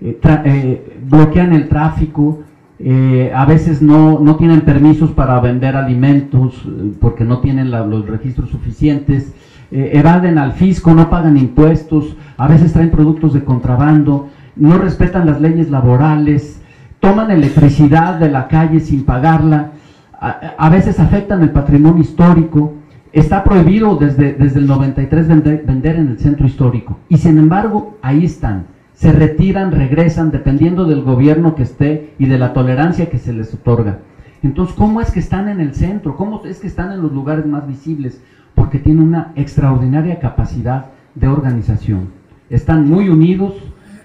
Eh, eh, bloquean el tráfico, eh, a veces no, no, tienen permisos para vender alimentos porque no tienen los registros suficientes, evaden al fisco, no pagan impuestos, a veces traen productos de contrabando, no respetan las leyes laborales, toman electricidad de la calle sin pagarla, a, veces afectan el patrimonio histórico. Está prohibido desde, desde el 93 vender, vender en el centro histórico. Y sin embargo, ahí están. Se retiran, regresan, dependiendo del gobierno que esté y de la tolerancia que se les otorga. Entonces, ¿cómo es que están en el centro? ¿Cómo es que están en los lugares más visibles? Porque tienen una extraordinaria capacidad de organización. Están muy unidos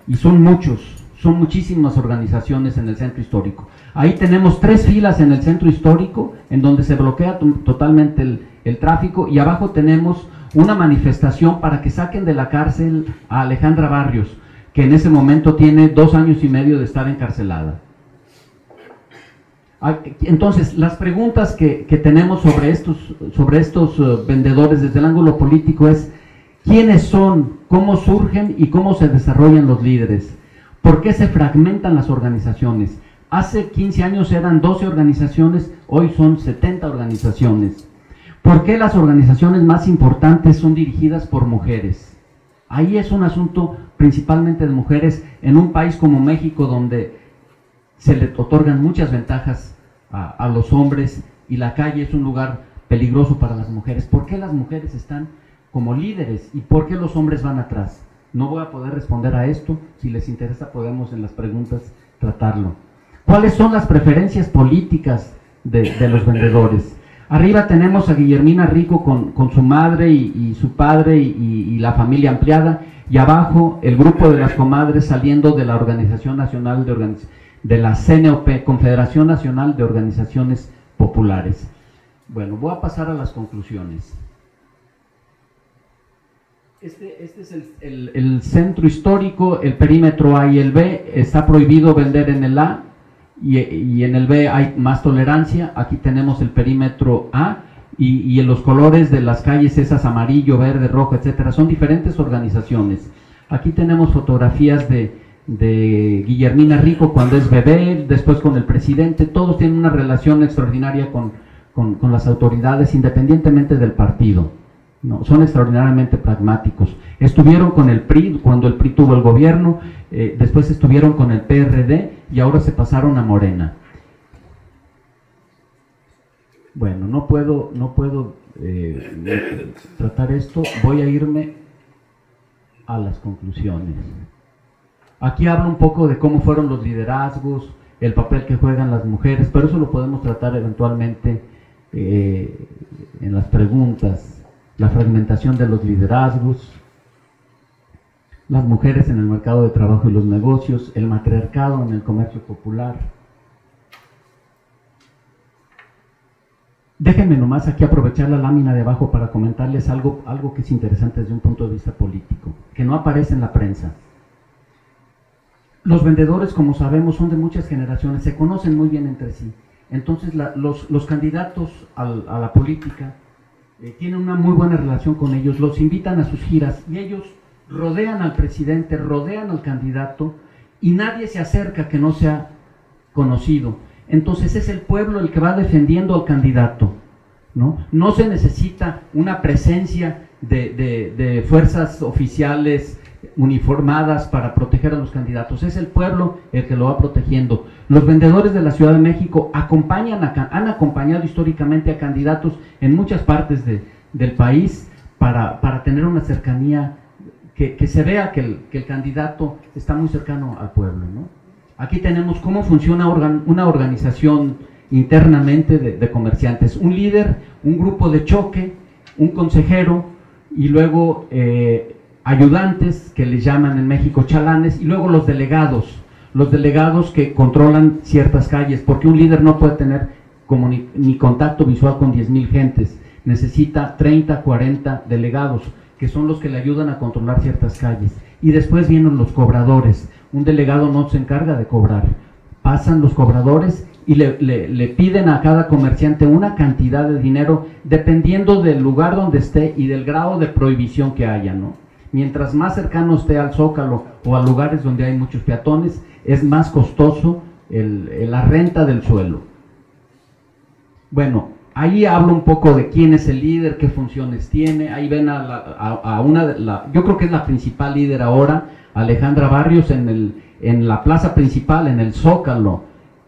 y son muchos, son muchísimas organizaciones en el centro histórico. Ahí tenemos tres filas en el centro histórico, en donde se bloquea totalmente el, tráfico, y abajo tenemos una manifestación para que saquen de la cárcel a Alejandra Barrios, que en ese momento tiene dos años y medio de estar encarcelada. Ah, entonces, las preguntas que, tenemos sobre estos, sobre estos uh, vendedores desde el ángulo político es, ¿quiénes son? ¿Cómo surgen y cómo se desarrollan los líderes? ¿Por qué se fragmentan las organizaciones? Hace 15 años eran 12 organizaciones, hoy son 70 organizaciones. ¿Por qué las organizaciones más importantes son dirigidas por mujeres? Ahí es un asunto principalmente de mujeres en un país como México donde se le otorgan muchas ventajas a, los hombres y la calle es un lugar peligroso para las mujeres. ¿Por qué las mujeres están como líderes y por qué los hombres van atrás? No voy a poder responder a esto. Si les interesa podemos en las preguntas tratarlo cuáles son las preferencias políticas de, los vendedores. Arriba tenemos a Guillermina Rico con, su madre y, su padre y, la familia ampliada, y abajo el grupo de las comadres saliendo de la Organización Nacional de, de la CNOP, Confederación Nacional de Organizaciones Populares. Bueno, voy a pasar a las conclusiones. Este, este es el, el, centro histórico, el perímetro A y el B, está prohibido vender en el A, y, en el B hay más tolerancia. Aquí tenemos el perímetro A y, en los colores de las calles esas amarillo, verde, rojo, etcétera, son diferentes organizaciones. Aquí tenemos fotografías de, Guillermina Rico cuando es bebé, después con el presidente, todos tienen una relación extraordinaria con, con las autoridades independientemente del partido. No, son extraordinariamente pragmáticos. Estuvieron con el PRI cuando el PRI tuvo el gobierno, eh, después estuvieron con el PRD y ahora se pasaron a Morena. Bueno, no puedo, no puedo eh, tratar esto. Voy a irme a las conclusiones. Aquí hablo un poco de cómo fueron los liderazgos, el papel que juegan las mujeres, pero eso lo podemos tratar eventualmente eh, en las preguntas. La fragmentación de los liderazgos, las mujeres en el mercado de trabajo y los negocios, el matriarcado en el comercio popular. Déjenme nomás aquí aprovechar la lámina de abajo para comentarles algo, algo que es interesante desde un punto de vista político, que no aparece en la prensa. Los vendedores, como sabemos, son de muchas generaciones, se conocen muy bien entre sí. Entonces los, candidatos a la política eh, tienen una muy buena relación con ellos, los invitan a sus giras y ellos rodean al presidente, rodean al candidato y nadie se acerca que no sea conocido. Entonces es el pueblo el que va defendiendo al candidato. No, no se necesita una presencia de, de fuerzas oficiales uniformadas para proteger a los candidatos. Es el pueblo el que lo va protegiendo. Los vendedores de la Ciudad de México acompañan han acompañado históricamente a candidatos en muchas partes del país para, para tener una cercanía que, se vea que el, candidato está muy cercano al pueblo. Aquí tenemos cómo funciona una organización internamente de, comerciantes. Un líder, un grupo de choque, un consejero y luego eh, ayudantes, que les llaman en México chalanes, y luego los delegados, los delegados que controlan ciertas calles, porque un líder no puede tener como ni, contacto visual con 10.000 gentes, necesita 30, 40 delegados que son los que le ayudan a controlar ciertas calles. Y después vienen los cobradores. Un delegado no se encarga de cobrar. Pasan los cobradores y le, piden a cada comerciante una cantidad de dinero dependiendo del lugar donde esté y del grado de prohibición que haya, ¿no? Mientras más cercano esté al zócalo o a lugares donde hay muchos peatones, es más costoso la renta del suelo. Bueno, Ahí hablo un poco de quién es el líder, qué funciones tiene. Ahí ven a, una, de la, yo creo que es la principal líder ahora, Alejandra Barrios, en, el, en la plaza principal, en el Zócalo,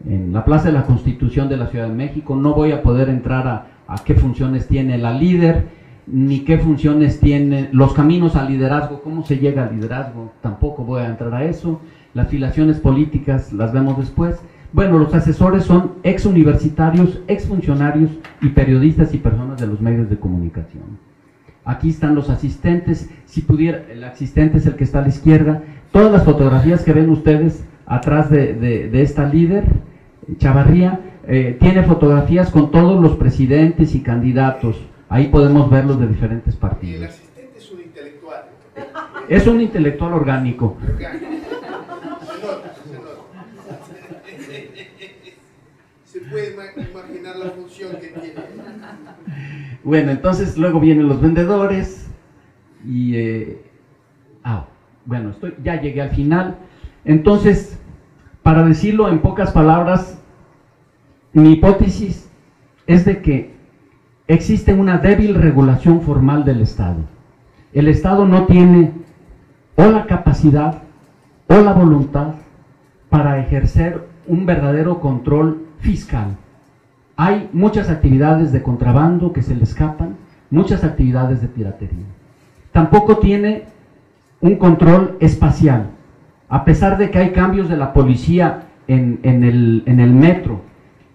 en la Plaza de la Constitución de la Ciudad de México. No voy a poder entrar a, a qué funciones tiene la líder, ni qué funciones tienen los caminos al liderazgo, cómo se llega al liderazgo, tampoco voy a entrar a eso. Las filaciones políticas las vemos después. Bueno, los asesores son ex universitarios, ex funcionarios y periodistas y personas de los medios de comunicación. Aquí están los asistentes, si pudiera, el asistente es el que está a la izquierda. Todas las fotografías que ven ustedes atrás de, esta líder, Chavarría, eh, tiene fotografías con todos los presidentes y candidatos. Ahí podemos verlos de diferentes partidos. el asistente es un intelectual. Es un intelectual orgánico. puede imaginar la función que tiene. Bueno, entonces luego vienen los vendedores y... Eh, ah, bueno, estoy, ya llegué al final. Entonces, para decirlo en pocas palabras, mi hipótesis es de que existe una débil regulación formal del Estado. El Estado no tiene o la capacidad o la voluntad para ejercer un verdadero control fiscal. Hay muchas actividades de contrabando que se le escapan, muchas actividades de piratería. Tampoco tiene un control espacial. A pesar de que hay cambios de la policía en, el, metro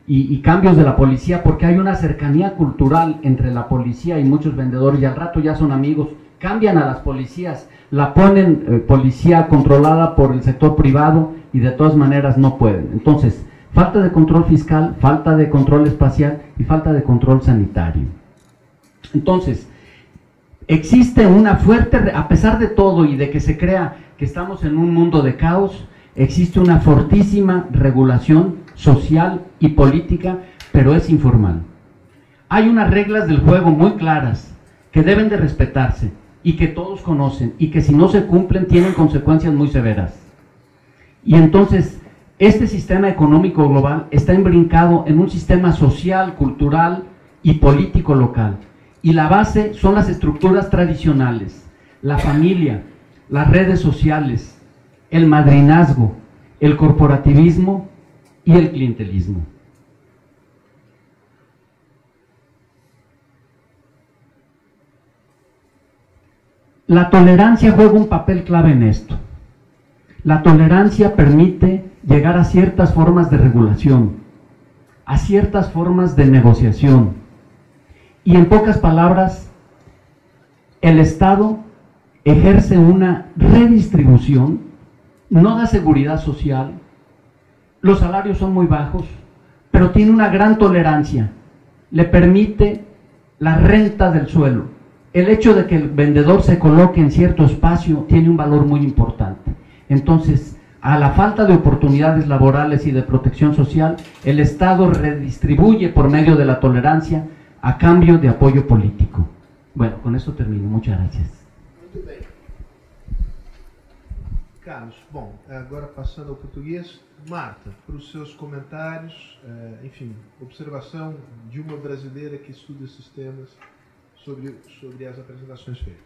y, cambios de la policía, porque hay una cercanía cultural entre la policía y muchos vendedores, y al rato ya son amigos, cambian a las policías, la ponen eh, policía controlada por el sector privado y de todas maneras no pueden. Entonces, Falta de control fiscal, falta de control espacial y falta de control sanitario. Entonces, existe una fuerte, a pesar de todo y de que se crea que estamos en un mundo de caos, existe una fortísima regulación social y política, pero es informal. Hay unas reglas del juego muy claras que deben de respetarse y que todos conocen y que si no se cumplen tienen consecuencias muy severas. Y entonces este sistema económico global está imbrincado en un sistema social, cultural y político local. Y la base son las estructuras tradicionales, la familia, las redes sociales, el madrinazgo, el corporativismo y el clientelismo. La tolerancia juega un papel clave en esto. La tolerancia permite llegar a ciertas formas de regulación, a ciertas formas de negociación. Y en pocas palabras, el Estado ejerce una redistribución, no da seguridad social, los salarios son muy bajos, pero tiene una gran tolerancia, le permite la renta del suelo. El hecho de que el vendedor se coloque en cierto espacio tiene un valor muy importante. Entonces, a la falta de oportunidades laborales y de protección social, el Estado redistribuye por medio de la tolerancia a cambio de apoyo político. Bueno, con eso termino. Muchas gracias. Carlos, bom, agora passando ao português, Marta, para os seus comentários, eh, enfim, observação de uma brasileira que estuda esses temas sobre, sobre as apresentações feitas.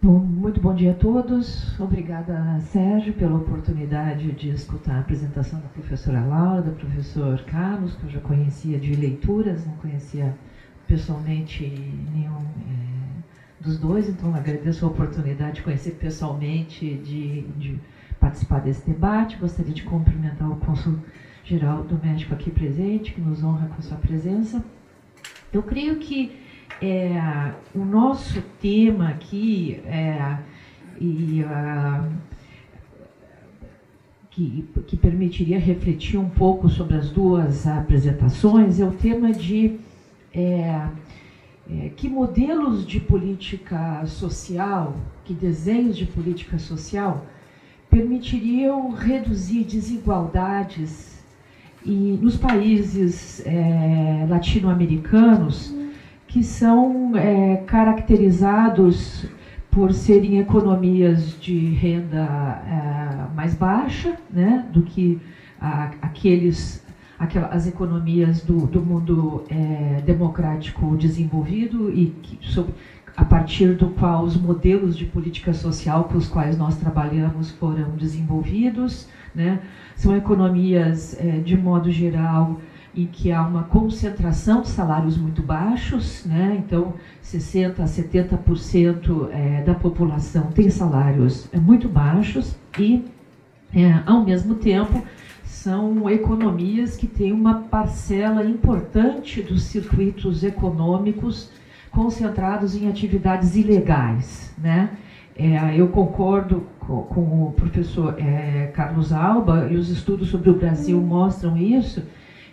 Bom, muito bom dia a todos. Obrigada, Sérgio, pela oportunidade de escutar a apresentação da professora Laura, do professor Carlos, que eu já conhecia de leituras, não conhecia pessoalmente nenhum eh, dos dois, então agradeço a oportunidade de conhecer pessoalmente, de, de participar desse debate. Gostaria de cumprimentar o Consul Geral do México aqui presente, que nos honra com sua presença. Eu creio que é, o nosso tema aqui é, e ah, que, que permitiria refletir um pouco sobre as duas apresentações é o tema de é, é, que modelos de política social, que desenhos de política social permitiriam reduzir desigualdades e nos países é, latino-americanos que são é, caracterizados por serem economias de renda é, mais baixa né, do que a, aqueles aquelas economias do, do mundo é, democrático desenvolvido e que, sobre, a partir do qual os modelos de política social com os quais nós trabalhamos foram desenvolvidos, né? São economias é, de modo geral em que há uma concentração de salários muito baixos, né? Então 60 a 70% é, da população tem salários é, muito baixos e é, ao mesmo tempo são economias que têm uma parcela importante dos circuitos econômicos concentrados em atividades ilegais, né? É, eu concordo com, com o professor é, Carlos Alba e os estudos sobre o Brasil mostram isso,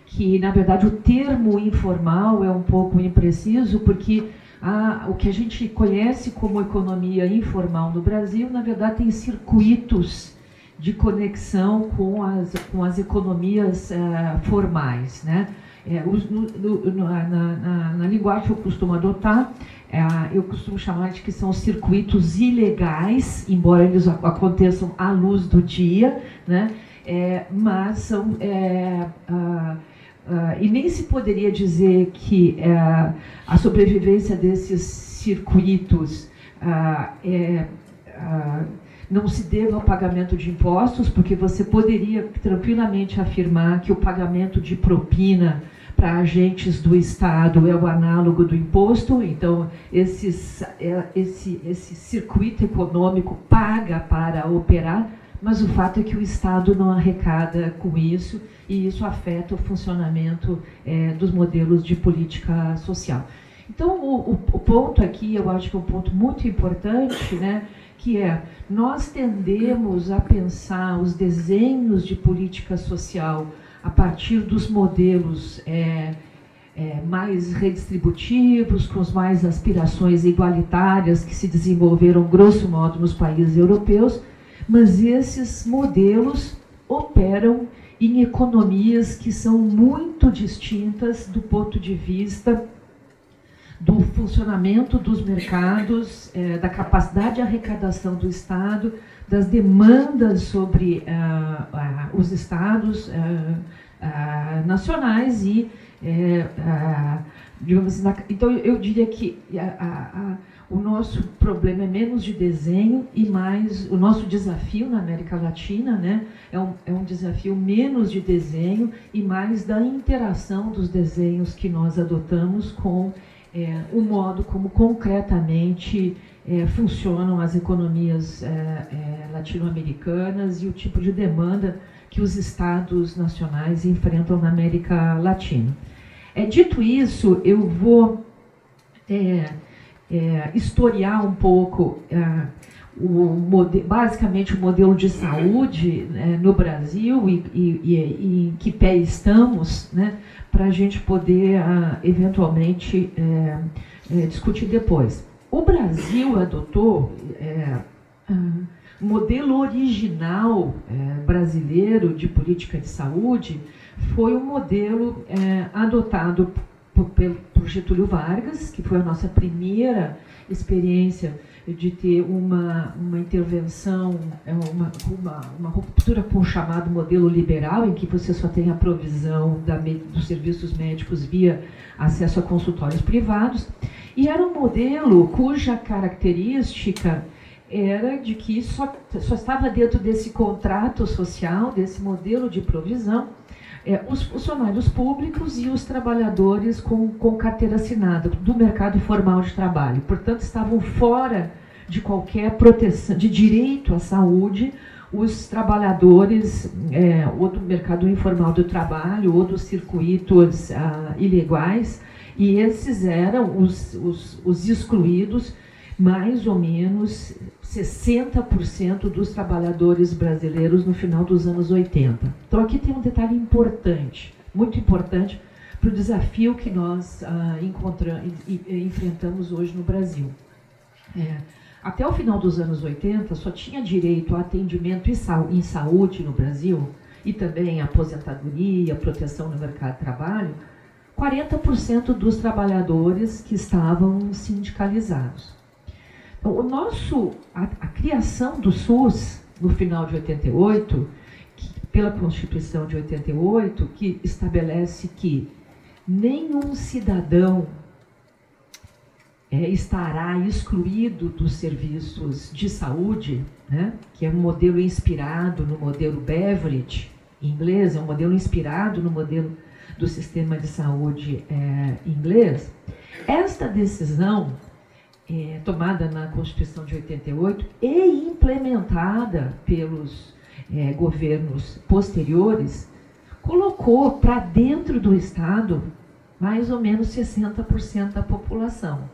que na verdade o termo informal é um pouco impreciso, porque a, o que a gente conhece como economia informal no Brasil, na verdade, tem circuitos de conexão com as, com as economias uh, formais. Né? É, os, no, no, na, na, na, linguagem que eu costumo adotar, é, eu costumo chamar de que são circuitos ilegais, embora eles aconteçam à luz do dia, né? É, mas são. Uh, uh, e nem se poderia dizer que uh, a sobrevivência desses circuitos é não se deva ao pagamento de impostos, porque você poderia tranquilamente afirmar que o pagamento de propina para agentes do Estado é o análogo do imposto, então esses, é, esse, esse circuito econômico paga para operar, mas o fato é que o Estado não arrecada com isso e isso afeta o funcionamento é, dos modelos de política social. Então, o, o, ponto aqui, eu acho que é um ponto muito importante, né, que é nós tendemos a pensar os desenhos de política social a partir dos modelos é, é, mais redistributivos, com as mais aspirações igualitárias que se desenvolveram, grosso modo, nos países europeus, mas esses modelos operam em economias que são muito distintas do ponto de vista do funcionamento dos mercados, é, da capacidade de arrecadação do Estado, das demandas sobre uh, os Estados uh, nacionais e, digamos assim, então eu diria que o nosso problema é menos de desenho e mais o nosso desafio na América Latina, né, é um, é um desafio menos de desenho e mais da interação dos desenhos que nós adotamos com é, o modo como concretamente é, funcionam as economias é, é, latino-americanas e o tipo de demanda que os estados nacionais enfrentam na América Latina. É, dito isso, eu vou é, historiar um pouco o, basicamente o modelo de saúde né, no Brasil e, e, e, em que pé estamos, né, para a gente poder uh, eventualmente é, é, discutir depois. O Brasil adotou é, uh, modelo original brasileiro de política de saúde foi o um modelo adotado por, por Getúlio Vargas, que foi a nossa primeira experiência de ter uma, uma intervenção, é, uma, uma, uma ruptura com o chamado modelo liberal, em que você só tem a provisão da, dos serviços médicos via acesso a consultórios privados, e era um modelo cuja característica era de que só, só estava dentro desse contrato social, desse modelo de provisão, é, os funcionários públicos e os trabalhadores com, com carteira assinada do mercado formal de trabalho. Portanto, estavam fora de qualquer proteção, de direito à saúde, os trabalhadores é, ou do mercado informal do trabalho ou dos circuitos ah, ilegais, e esses eram os, os, os excluídos, mais ou menos 60% dos trabalhadores brasileiros no final dos anos 80. Então aqui tem um detalhe importante, muito importante para o desafio que nós ah, enfrentamos hoje no Brasil. É, até o final dos anos 80 só tinha direito a atendimento em saúde no Brasil e também aposentadoria, proteção no mercado de trabalho, 40% dos trabalhadores que estavam sindicalizados. O nosso, a, a criação do SUS no final de 88, que, pela Constituição de 88, que estabelece que nenhum cidadão é, estará excluído dos serviços de saúde, né, que é um modelo inspirado no modelo Beveridge, inglês, é um modelo inspirado no modelo do sistema de saúde é, inglês. Esta decisão é, tomada na Constituição de 88 e implementada pelos é, governos posteriores, colocou para dentro do Estado mais ou menos 60% da população.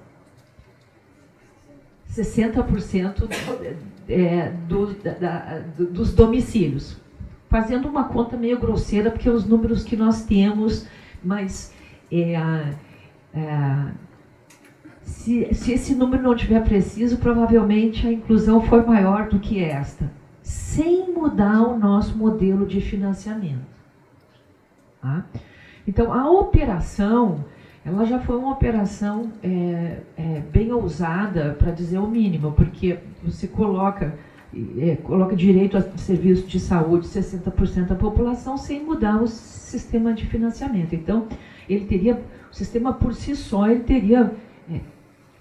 60% é, do, da, dos domicílios. Fazendo uma conta meio grosseira, porque os números que nós temos, mas é, é, se, se esse número não tiver preciso, provavelmente a inclusão foi maior do que esta, sem mudar o nosso modelo de financiamento. Tá? Então, a operação, ela já foi uma operação é, é, bem ousada, para dizer o mínimo, porque você coloca, é, coloca direito a serviços de saúde 60% da população sem mudar o sistema de financiamento. Então, ele teria, o sistema por si só, ele teria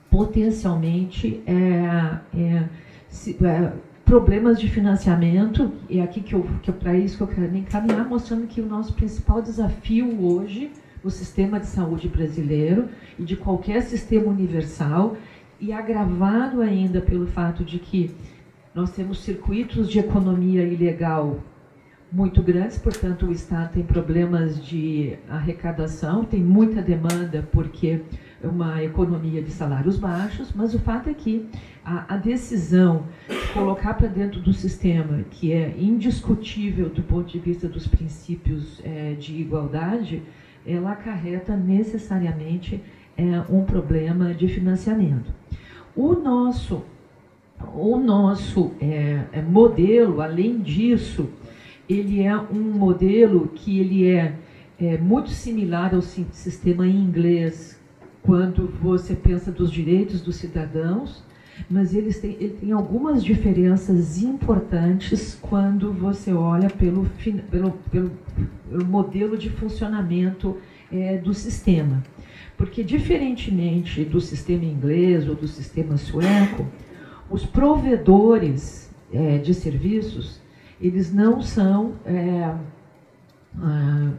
potencialmente é, é, se, é, problemas de financiamento, e é aqui que eu, que para isso que eu quero encaminhar, mostrando que o nosso principal desafio hoje no sistema de saúde brasileiro e de qualquer sistema universal, e agravado ainda pelo fato de que nós temos circuitos de economia ilegal muito grandes, portanto o Estado tem problemas de arrecadação, tem muita demanda porque uma economia de salários baixos, mas o fato é que a, a decisão de colocar para dentro do sistema, que é indiscutível do ponto de vista dos princípios é, de igualdade, ela acarreta necessariamente é, um problema de financiamento. O nosso, o nosso é, é modelo, além disso, ele é um modelo que ele é, é muito similar ao sistema inglês quando você pensa dos direitos dos cidadãos, mas eles têm, ele tem algumas diferenças importantes quando você olha pelo, pelo, pelo, pelo modelo de funcionamento é, do sistema. Porque, diferentemente do sistema inglês ou do sistema sueco, os provedores é, de serviços, eles não são. É, ah,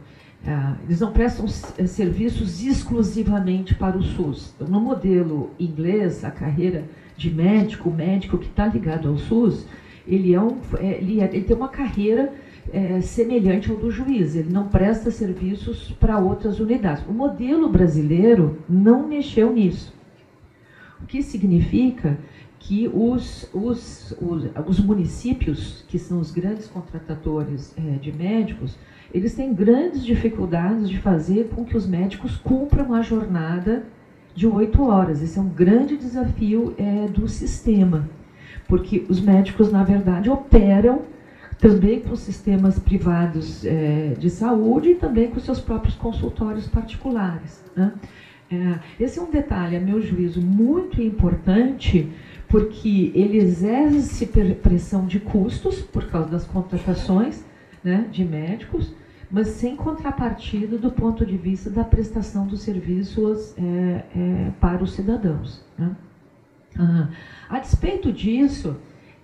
eles não prestam eh, serviços exclusivamente para o SUS. Então, no modelo inglês, a carreira de médico, o médico que está ligado ao SUS, ele, é um, é, ele, é, ele tem uma carreira é, semelhante ao do juiz, ele não presta serviços para outras unidades. O modelo brasileiro não mexeu nisso. O que significa que os, os, os, os municípios, que são os grandes contratadores é, de médicos, eles têm grandes dificuldades de fazer com que os médicos cumpram a jornada de oito horas. Esse é um grande desafio é, do sistema, porque os médicos, na verdade, operam também com sistemas privados é, de saúde e também com seus próprios consultórios particulares. Né? É, esse é um detalhe, a meu juízo, muito importante, porque ele exerce pressão de custos por causa das contratações né, de médicos, mas sem contrapartida do ponto de vista da prestação dos serviços é, é, para os cidadãos. Né? Ah, a despeito disso,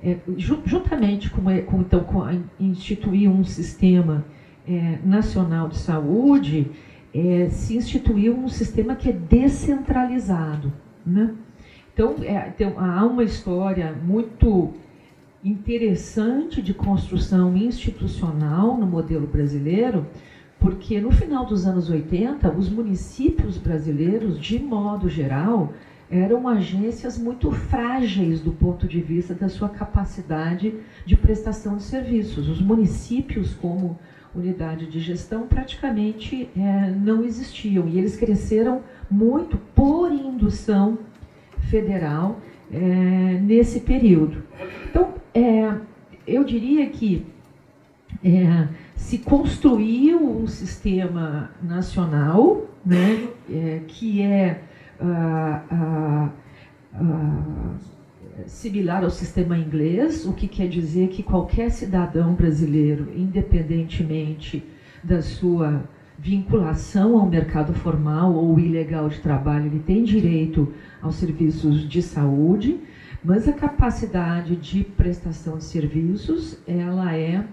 é, juntamente com, com, então, com instituir um sistema é, nacional de saúde, é, se instituiu um sistema que é descentralizado. Né? Então, é, tem, há uma história muito interessante de construção institucional no modelo brasileiro, porque no final dos anos 80, os municípios brasileiros, de modo geral, eram agências muito frágeis do ponto de vista da sua capacidade de prestação de serviços. Os municípios, como unidade de gestão, praticamente é, não existiam e eles cresceram muito por indução federal é, nesse período. Então, é, eu diria que é, se construiu um sistema nacional né, é, que é ah, ah, ah, similar ao sistema inglês, o que quer dizer que qualquer cidadão brasileiro, independentemente da sua vinculação ao mercado formal ou ilegal de trabalho, ele tem direito aos serviços de saúde, mas a capacidade de prestação de serviços ela é,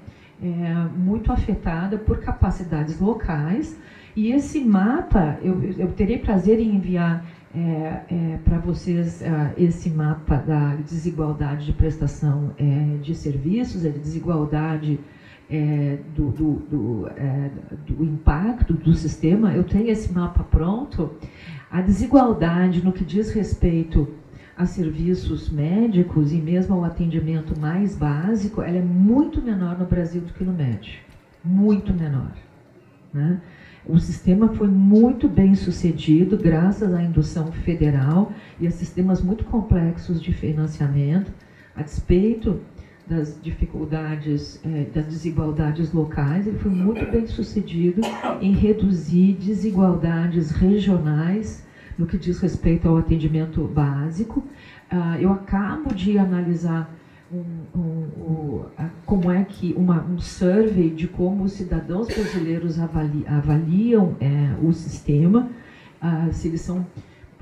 é muito afetada por capacidades locais. E esse mapa, eu, eu terei prazer em enviar é, é, para vocês é, esse mapa da desigualdade de prestação é, de serviços, a desigualdade é, do, do, do, é, do, impacto do sistema. Eu tenho esse mapa pronto. A desigualdade no que diz respeito a serviços médicos e mesmo ao atendimento mais básico, ela é muito menor no Brasil do que no Médio. Muito menor. Né? O sistema foi muito bem sucedido graças à indução federal e a sistemas muito complexos de financiamento, a despeito das dificuldades, eh, das desigualdades locais, ele foi muito bem sucedido em reduzir desigualdades regionais no que diz respeito ao atendimento básico. Uh, eu acabo de analisar um, um, um, como é que uma, um survey de como os cidadãos brasileiros avali, avaliam é, o sistema, uh, se eles são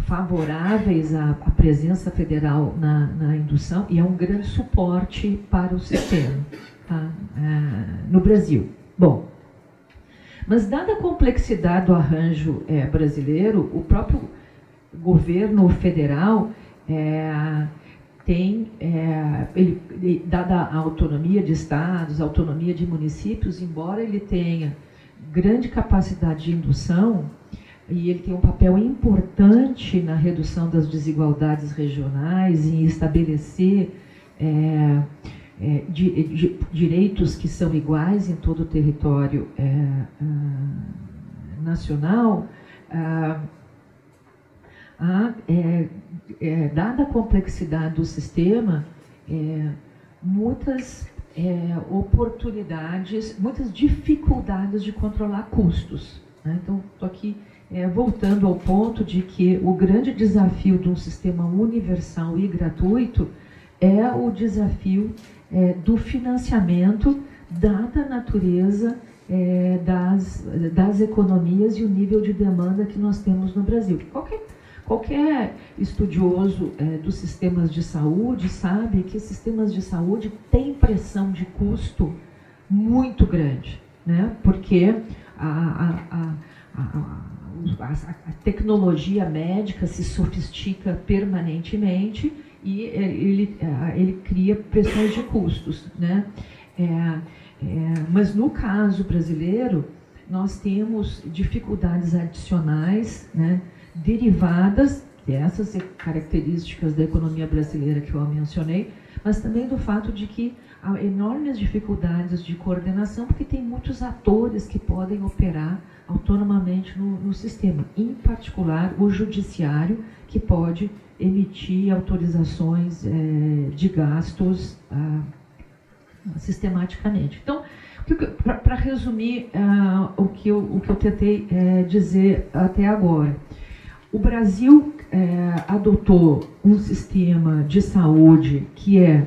favoráveis à, à presença federal na, na, indução e é um grande suporte para o sistema tá? uh, no Brasil. Bom, mas dada a complexidade do arranjo é, brasileiro, o próprio governo federal é, tem, é, ele, ele, dada a autonomia de estados, autonomia de municípios, embora ele tenha grande capacidade de indução, e ele tem um papel importante na redução das desigualdades regionais, em estabelecer é, é, di, di, direitos que são iguais em todo o território é, nacional, ah, é, é, dada a complexidade do sistema, é, muitas oportunidades, muitas dificuldades de controlar custos. Né? Então, estou aqui é, voltando ao ponto de que o grande desafio de um sistema universal e gratuito é o desafio é, do financiamento, dada a natureza das, das economias e o nível de demanda que nós temos no Brasil. Qualquer Qualquer estudioso é, dos sistemas de saúde sabe que sistemas de saúde têm pressão de custo muito grande, né? porque a, a, a, a, tecnologia médica se sofistica permanentemente e ele, ele cria pressões de custos. Né? É, é, mas no caso brasileiro, nós temos dificuldades adicionais né, derivadas dessas características da economia brasileira que eu mencionei, mas também do fato de que há enormes dificuldades de coordenação, porque tem muitos atores que podem operar autonomamente no, no sistema, em particular o judiciário, que pode emitir autorizações é, de gastos ah, sistematicamente. Então, para resumir ah, o, que eu, o que eu tentei é, dizer até agora, o Brasil é, adotou um sistema de saúde que é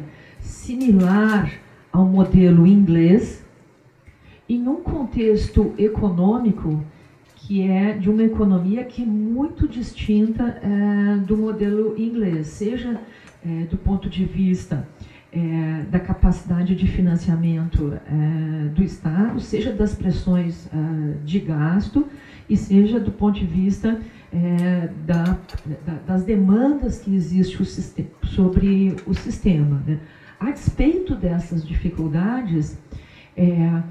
similar ao modelo inglês, em um contexto econômico que é de uma economia que é muito distinta é, do modelo inglês, seja é, do ponto de vista é, da capacidade de financiamento é, do Estado, seja das pressões é, de gasto e seja do ponto de vista é, da, da, das demandas que existem sobre o sistema. Né? A despeito dessas dificuldades, é,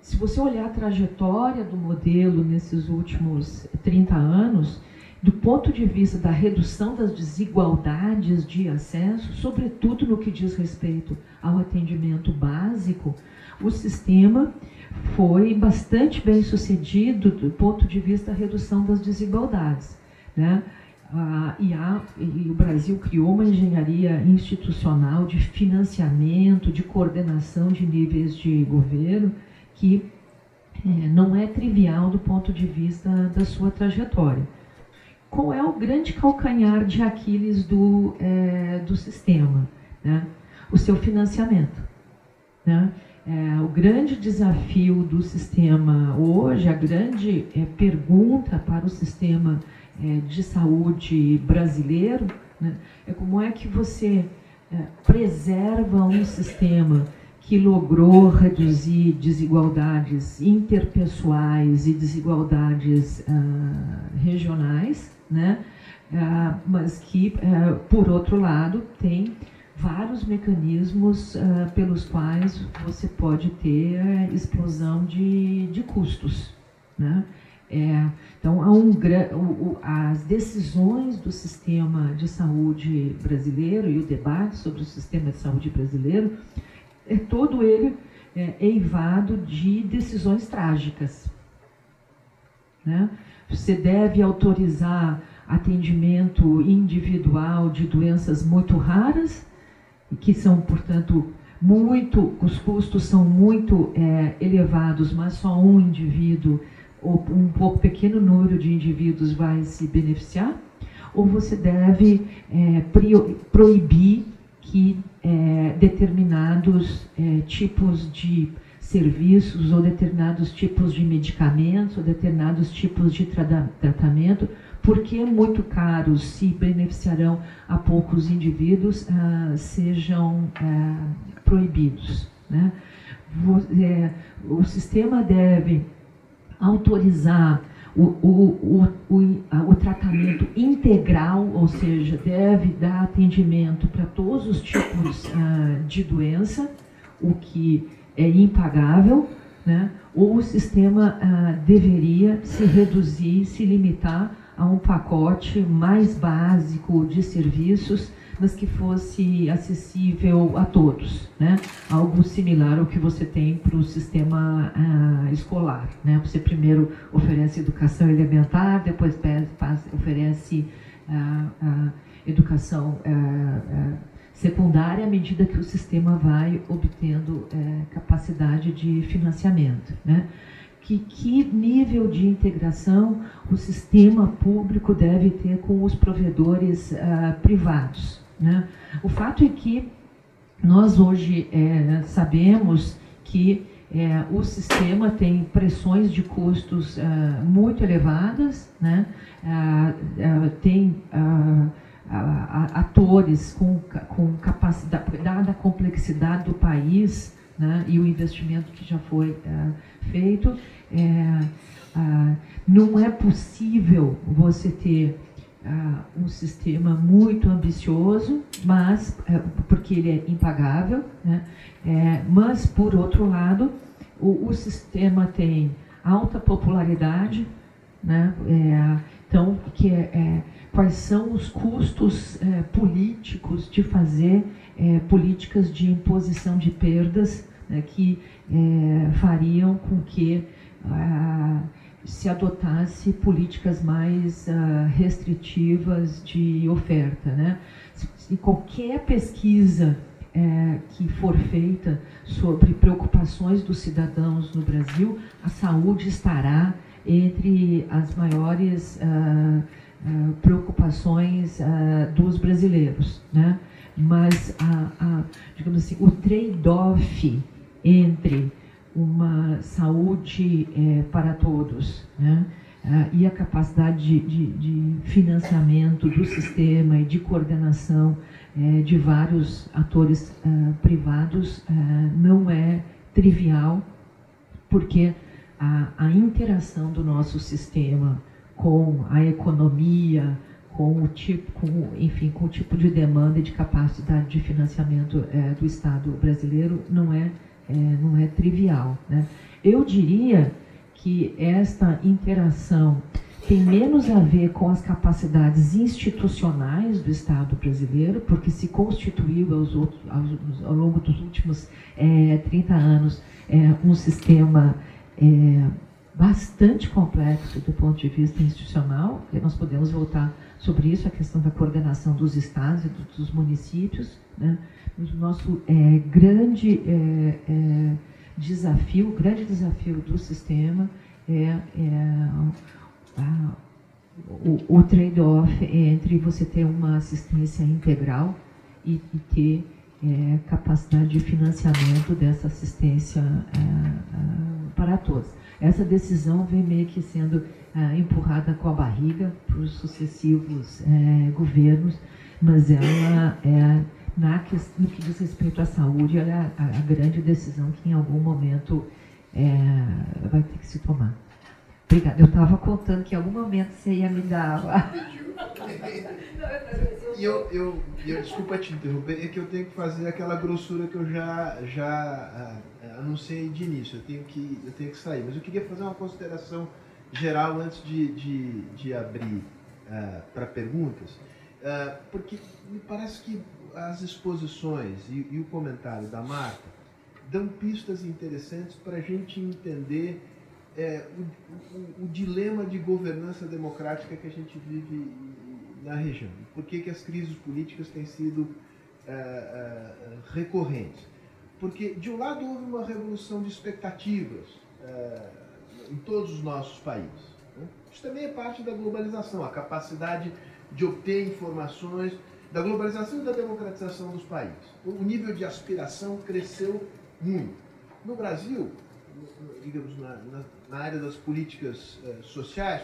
se você olhar a trajetória do modelo nesses últimos 30 anos, do ponto de vista da redução das desigualdades de acesso, sobretudo no que diz respeito ao atendimento básico, o sistema foi bastante bem sucedido do ponto de vista da redução das desigualdades. Né? E, o Brasil criou uma engenharia institucional de financiamento, de coordenação de níveis de governo, que é, não é trivial do ponto de vista da sua trajetória. Qual é o grande calcanhar de Aquiles do, é, do sistema? Né? O seu financiamento. Né? É, o grande desafio do sistema hoje, a grande é, pergunta para o sistema de saúde brasileiro, né, é como é que você é, preserva um sistema que logrou reduzir desigualdades interpessoais e desigualdades uh, regionais, né? Uh, mas que, uh, por outro lado, tem vários mecanismos uh, pelos quais você pode ter explosão de, de custos. Né? É, então, há um, as decisões do sistema de saúde brasileiro e o debate sobre o sistema de saúde brasileiro, é todo ele é, eivado de decisões trágicas. Né? Você deve autorizar atendimento individual de doenças muito raras, que são, portanto, muito, os custos são muito é, elevados, mas só um indivíduo um pouco pequeno número de indivíduos vai se beneficiar, ou você deve é, proibir que é, determinados é, tipos de serviços ou determinados tipos de medicamentos ou determinados tipos de tra tratamento porque muito caros se beneficiarão a poucos indivíduos, ah, sejam ah, proibidos. Né? É, o sistema deve autorizar o, o, o, o, tratamento integral, ou seja, deve dar atendimento para todos os tipos ah, de doença, o que é impagável, né? ou o sistema ah, deveria se reduzir, se limitar a um pacote mais básico de serviços, mas que fosse acessível a todos, né? Algo similar ao que você tem para o sistema uh, escolar, né? Você primeiro oferece educação elementar, depois oferece uh, uh, educação secundária à medida que o sistema vai obtendo eh, capacidade de financiamento, né? que, que nível de integração o sistema público deve ter com os provedores uh, privados. Né? O fato é que nós hoje é, sabemos que é, o sistema tem pressões de custos uh, muito elevadas, né? Uh, tem atores com, com capacidade, dada a complexidade do país, né, e o investimento que já foi feito. Não é possível você ter um sistema muito ambicioso, mas porque ele é impagável, né, mas por outro lado o, o sistema tem alta popularidade, né? É, então, que é, é, quais são os custos é, políticos de fazer é, políticas de imposição de perdas né, que é, fariam com que ah, se adotasse políticas mais ah, restritivas de oferta. Né? Se, qualquer pesquisa é, que for feita sobre preocupações dos cidadãos no Brasil, a saúde estará entre as maiores uh, uh, preocupações uh, dos brasileiros, né? Mas a, a, digamos assim, o trade-off entre uma saúde eh, para todos, né? e a capacidade de, de, de, financiamento do sistema e de coordenação eh, de vários atores privados não é trivial, porque a, a interação do nosso sistema com a economia, com o tipo, com, enfim, com o tipo de demanda e de capacidade de financiamento é, do Estado brasileiro não é, é, não é trivial. Né? Eu diria que esta interação tem menos a ver com as capacidades institucionais do Estado brasileiro, porque se constituiu aos outros, aos, ao longo dos últimos é, 30 anos é, um sistema é, bastante complexo do ponto de vista institucional, nós podemos voltar sobre isso, a questão da coordenação dos estados e dos municípios. Né? O nosso é, grande é, é, desafio, grande desafio do sistema é, é a, o, o trade-off entre você ter uma assistência integral e, e ter é, capacidade de financiamento dessa assistência é, para todos. Essa decisão vem meio que sendo empurrada com a barriga por sucessivos governos, mas ela é, na, no que diz respeito à saúde, ela é a, a grande decisão que em algum momento vai ter que se tomar. Obrigada. Eu estava contando que em algum momento você ia me dar. e eu, eu, eu, desculpa te interromper, é que eu tenho que fazer aquela grossura que eu já, já uh, anunciei de início. Eu tenho, que, eu tenho que sair. Mas eu queria fazer uma consideração geral antes de, de, de abrir uh, para perguntas, uh, porque me parece que as exposições e, e o comentário da Marta dão pistas interessantes para a gente entender é, o, o, o, dilema de governança democrática que a gente vive na região. Por que, que as crises políticas têm sido é, é, recorrentes? Porque, de um lado, houve uma revolução de expectativas é, em todos os nossos países. Né? Isso também é parte da globalização, a capacidade de obter informações, da globalização e da democratização dos países. O nível de aspiração cresceu muito. No Brasil, digamos, na, na, na área das políticas uh, sociais,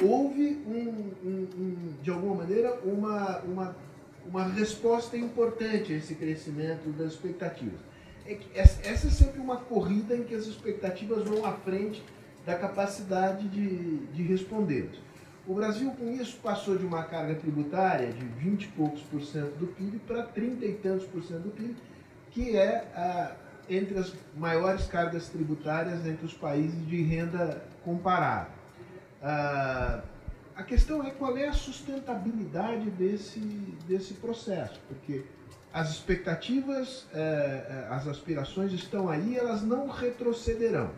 houve, um, um, um, de alguma maneira, uma, uma, uma resposta importante a esse crescimento das expectativas. É essa é sempre uma corrida em que as expectativas vão à frente da capacidade de, de responder. O Brasil, com isso, passou de uma carga tributária de 20 e poucos por cento do PIB para 30 e tantos por cento do PIB, que é a entre as maiores cargas tributárias entre os países de renda comparada. Ah, a questão é qual é a sustentabilidade desse, desse processo, porque as expectativas, eh, as aspirações estão aí, elas não retrocederão.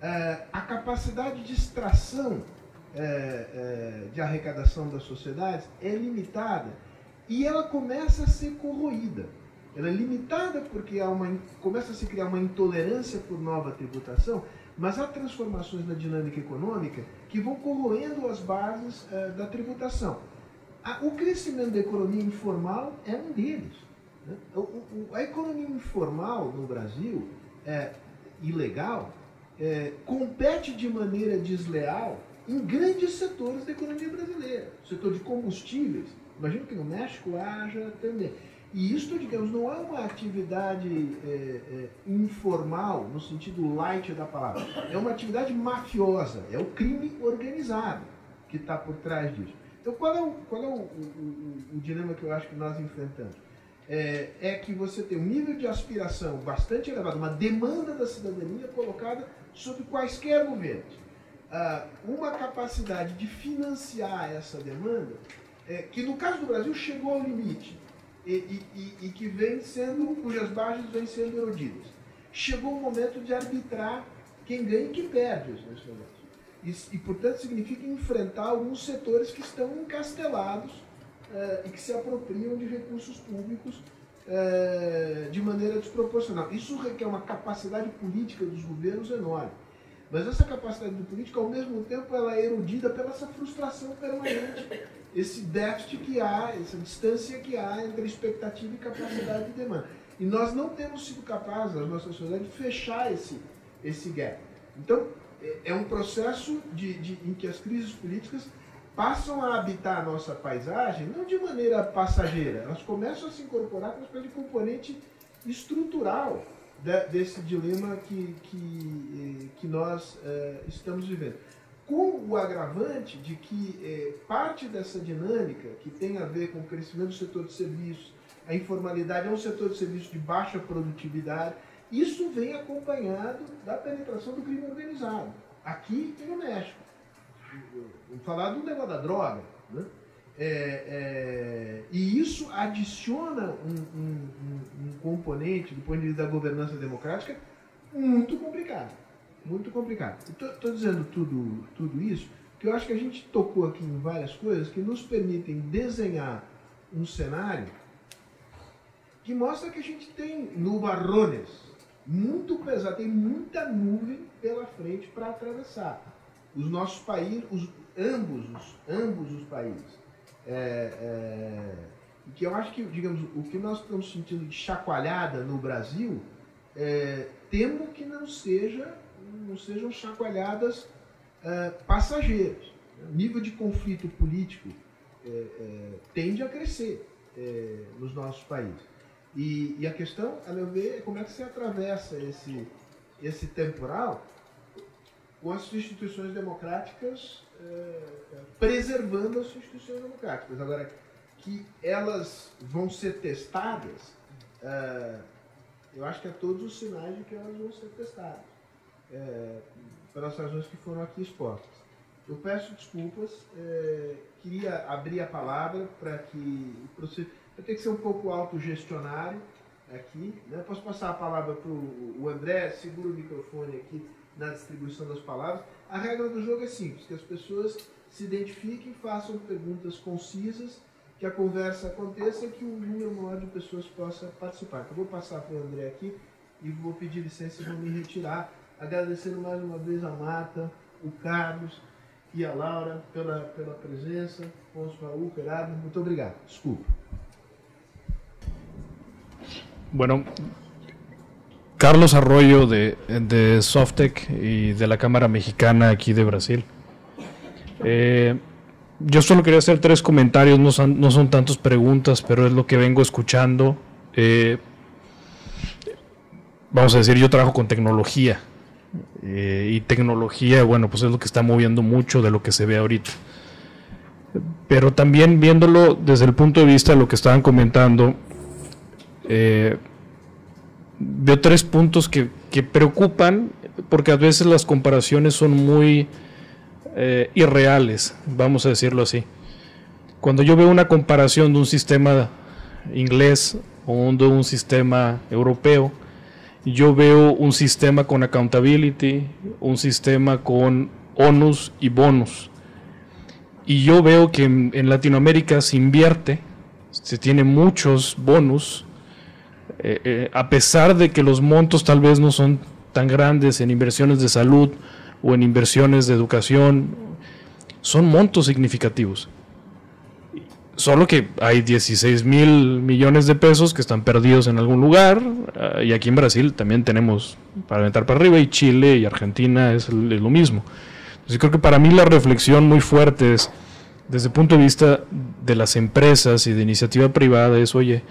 Eh, a capacidade de extração de arrecadação das sociedades é limitada e ela começa a ser corroída. Ela é limitada porque há uma, começa a se criar uma intolerância por nova tributação, mas há transformações na dinâmica econômica que vão corroendo as bases uh, da tributação. O crescimento da economia informal é um deles. Né? A economia informal no Brasil, é, ilegal, é, compete de maneira desleal em grandes setores da economia brasileira. O setor de combustíveis, imagino que no México haja também. E isso, digamos, não é uma atividade é, é, informal, no sentido light da palavra. É uma atividade mafiosa, é o crime organizado que está por trás disso. Então, qual é, o, qual é o, o, o dilema que eu acho que nós enfrentamos? É, é, que você tem um nível de aspiração bastante elevado, uma demanda da cidadania colocada sobre quaisquer governos. Ah, uma capacidade de financiar essa demanda, é, que no caso do Brasil chegou ao limite e, e, e, que vem sendo, cujas bases vêm sendo erodidas. Chegou o momento de arbitrar quem ganha e quem perde os negócios. E, e, portanto, significa enfrentar alguns setores que estão encastelados eh, e que se apropriam de recursos públicos eh, de maneira desproporcional. Isso requer uma capacidade política dos governos enorme. Mas essa capacidade do político, ao mesmo tempo, ela é erodida pela essa frustração permanente, esse déficit que há, essa distância que há entre expectativa e capacidade de demanda. E nós não temos sido capazes, a nossa sociedade, de fechar esse, esse gap. Então, é, é um processo de, de, em que as crises políticas passam a habitar a nossa paisagem, não de maneira passageira, elas começam a se incorporar como uma espécie de componente estrutural de, desse dilema que, que, eh, que nós eh, estamos vivendo. Com o agravante de que eh, parte dessa dinâmica, que tem a ver com o crescimento do setor de serviços, a informalidade é um setor de serviços de baixa produtividade, isso vem acompanhado da penetração do crime organizado, aqui e no México. Vamos falar do negócio da droga. Né? É, é, e isso adiciona um, um, um, um, componente do ponto de vista da governança democrática muito complicado. Muito complicado. Estou dizendo tudo, tudo isso porque eu acho que a gente tocou aqui em várias coisas que nos permitem desenhar um cenário que mostra que a gente tem nubarrones muito pesado, tem muita nuvem pela frente para atravessar. Os nossos países, os, ambos, os, ambos os países é, é, que eu acho que, digamos, o que nós estamos sentindo de chacoalhada no Brasil, é, temo que não seja não sejam chacoalhadas é, passageiras. O nível de conflito político é, é, tende a crescer é, nos nossos países. E, e, a questão, a meu ver, é como é que se atravessa esse, esse temporal com as instituições democráticas preservando as instituições democráticas. Agora, que elas vão ser testadas, é, eu acho que há todos os sinais de que elas vão ser testadas, é, pelas razões que foram aqui expostas. Eu peço desculpas, é, queria abrir a palavra para que. Eu tenho que ser um pouco autogestionário aqui. Né? Posso passar a palavra para o André, segura o microfone aqui na distribuição das palavras. A regra do jogo é simples, que as pessoas se identifiquem, façam perguntas concisas, que a conversa aconteça e que um número maior de pessoas possa participar. Então, vou passar para o André aqui e vou pedir licença para me retirar, agradecendo mais uma vez a Marta, o Carlos e a Laura pela, pela presença, Ponço Raul, Gerardo, muito obrigado. Desculpa. Bueno, Carlos Arroyo de, de Softec y de la Cámara Mexicana aquí de Brasil. Eh, yo solo quería hacer tres comentarios, no son, no son tantas preguntas, pero es lo que vengo escuchando. Eh, vamos a decir, yo trabajo con tecnología. Eh, y tecnología, bueno, pues es lo que está moviendo mucho de lo que se ve ahorita. Pero también viéndolo desde el punto de vista de lo que estaban comentando, veo tres puntos que, preocupan porque a veces las comparaciones son muy eh, irreales, vamos a decirlo así. Cuando yo veo una comparación de un sistema inglés o de un sistema europeo, yo veo un sistema con accountability, un sistema con onus y bonus. Y yo veo que en, en Latinoamérica se invierte, se tiene muchos bonus eh, eh, a pesar de que los montos tal vez no son tan grandes en inversiones de salud o en inversiones de educación, son montos significativos. Solo que hay 16 mil millones de pesos que están perdidos en algún lugar, eh, y aquí en Brasil también tenemos para aventar para arriba, y Chile y Argentina es, lo mismo. Entonces creo que para mí la reflexión muy fuerte es, desde el punto de vista de las empresas y de iniciativa privada, es, oye,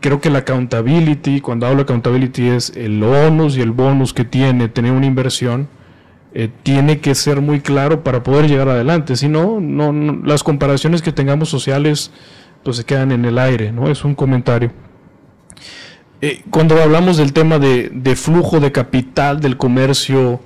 creo que la accountability, cuando hablo de accountability es el onus y el bonus que tiene tener una inversión, eh, tiene que ser muy claro para poder llegar adelante. Si no, no, las comparaciones que tengamos sociales pues se quedan en el aire, ¿no? Es un comentario. Eh, cuando hablamos del tema de, flujo de capital del comercio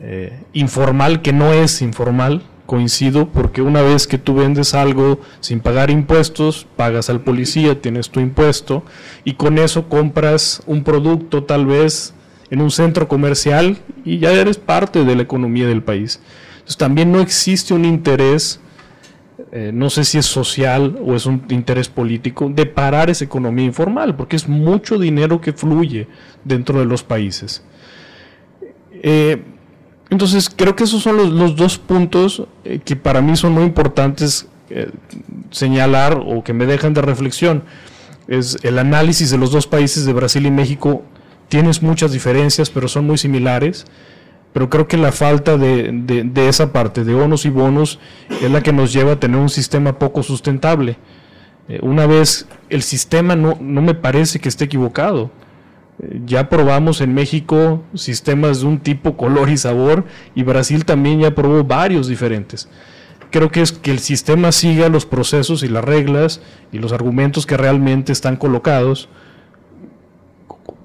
eh, informal, que no es informal, coincido, porque una vez que tú vendes algo sin pagar impuestos, pagas al policía, tienes tu impuesto, y con eso compras un producto tal vez en un centro comercial y ya eres parte de la economía del país. Entonces también no existe un interés, eh, no sé si es social o es un interés político, de parar esa economía informal, porque es mucho dinero que fluye dentro de los países. Eh, entonces creo que esos son los, dos puntos eh, que para mí son muy importantes señalar o que me dejan de reflexión. Es el análisis de los dos países de Brasil y México tienes muchas diferencias, pero son muy similares. Pero creo que la falta de, esa parte, de bonos y bonos, es la que nos lleva a tener un sistema poco sustentable. Eh, una vez el sistema no, no, me parece que esté equivocado. Ya probamos en México sistemas de un tipo, color y sabor, y Brasil también ya probó varios diferentes. Creo que es que el sistema siga los procesos y las reglas y los argumentos que realmente están colocados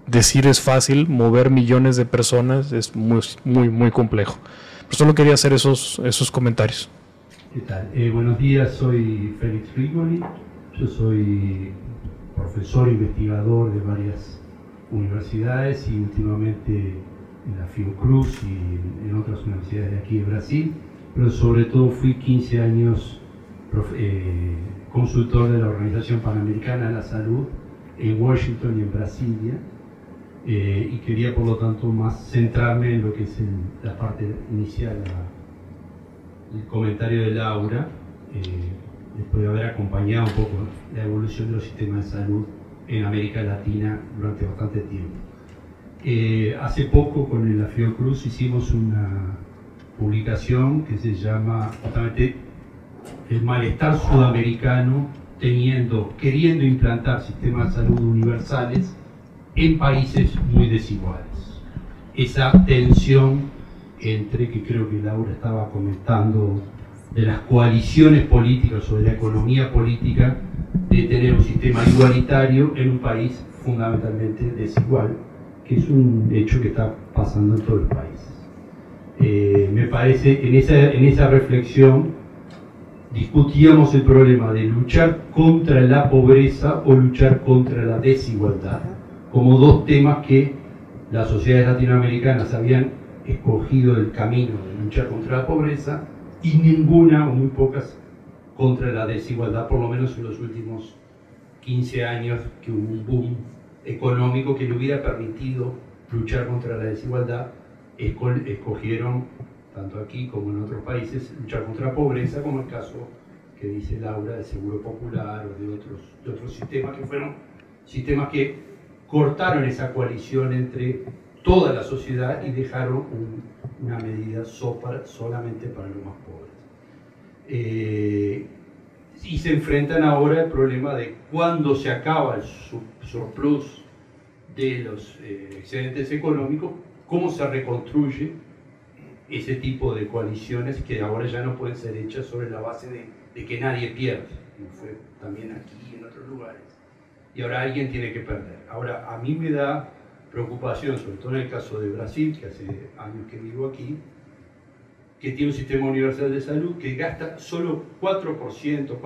decir es fácil, mover millones de personas es muy, muy, muy complejo. Solo quería hacer esos, esos comentarios. ¿Qué tal? Eh, buenos días, soy Félix Rigoli, yo soy profesor investigador de varias universidades y últimamente en la Fiocruz y en otras universidades de aquí de Brasil, pero sobre todo fui 15 años eh, consultor de la Organización Panamericana de la Salud en Washington y en Brasilia eh, y quería por lo tanto más centrarme en lo que es la parte inicial, el comentario de Laura, eh, después de haber acompañado un poco la evolución de los sistemas de salud en América Latina durante bastante tiempo. Eh, hace poco con la Fiocruz hicimos una publicación que se llama justamente El malestar sudamericano teniendo, queriendo implantar sistemas de salud universales en países muy desiguales. Esa tensión entre, que creo que Laura estaba comentando, de las coaliciones políticas o de la economía política, de tener un sistema igualitario en un país fundamentalmente desigual, que es un hecho que está pasando en todos los países. Eh, me parece, en esa, en esa reflexión, discutíamos el problema de luchar contra la pobreza o luchar contra la desigualdad como dos temas que las sociedades latinoamericanas habían escogido el camino de luchar contra la pobreza y ninguna o muy pocas contra la desigualdad, por lo menos en los últimos 15 años que hubo un boom económico que le hubiera permitido luchar contra la desigualdad, escogieron, tanto aquí como en otros países, luchar contra la pobreza, como el caso que dice Laura del Seguro Popular o de otros, otros sistemas que fueron sistemas que cortaron esa coalición entre toda la sociedad y dejaron una medida solamente para los más. Eh, y se enfrentan ahora al problema de cuándo se acaba el surplus de los eh, excedentes económicos, cómo se reconstruye ese tipo de coaliciones que ahora ya no pueden ser hechas sobre la base de, de que nadie pierde, como fue también aquí y en otros lugares y ahora alguien tiene que perder. Ahora, a mí me da preocupación, sobre todo en el caso de Brasil, que hace años que vivo aquí, que tiene un sistema universal de salud que gasta solo 4%,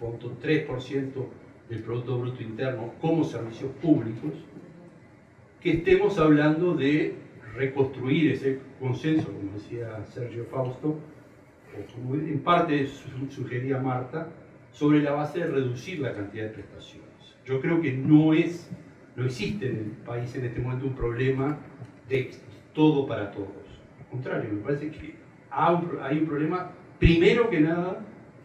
4.3% del Producto Bruto Interno como servicios públicos, que estemos hablando de reconstruir ese consenso, como decía Sergio Fausto, como en parte sugería Marta, sobre la base de reducir la cantidad de prestaciones. Yo creo que no es, no existe en el país en este momento un problema de todo para todos. Contrario, me parece que hay un problema, primero que nada,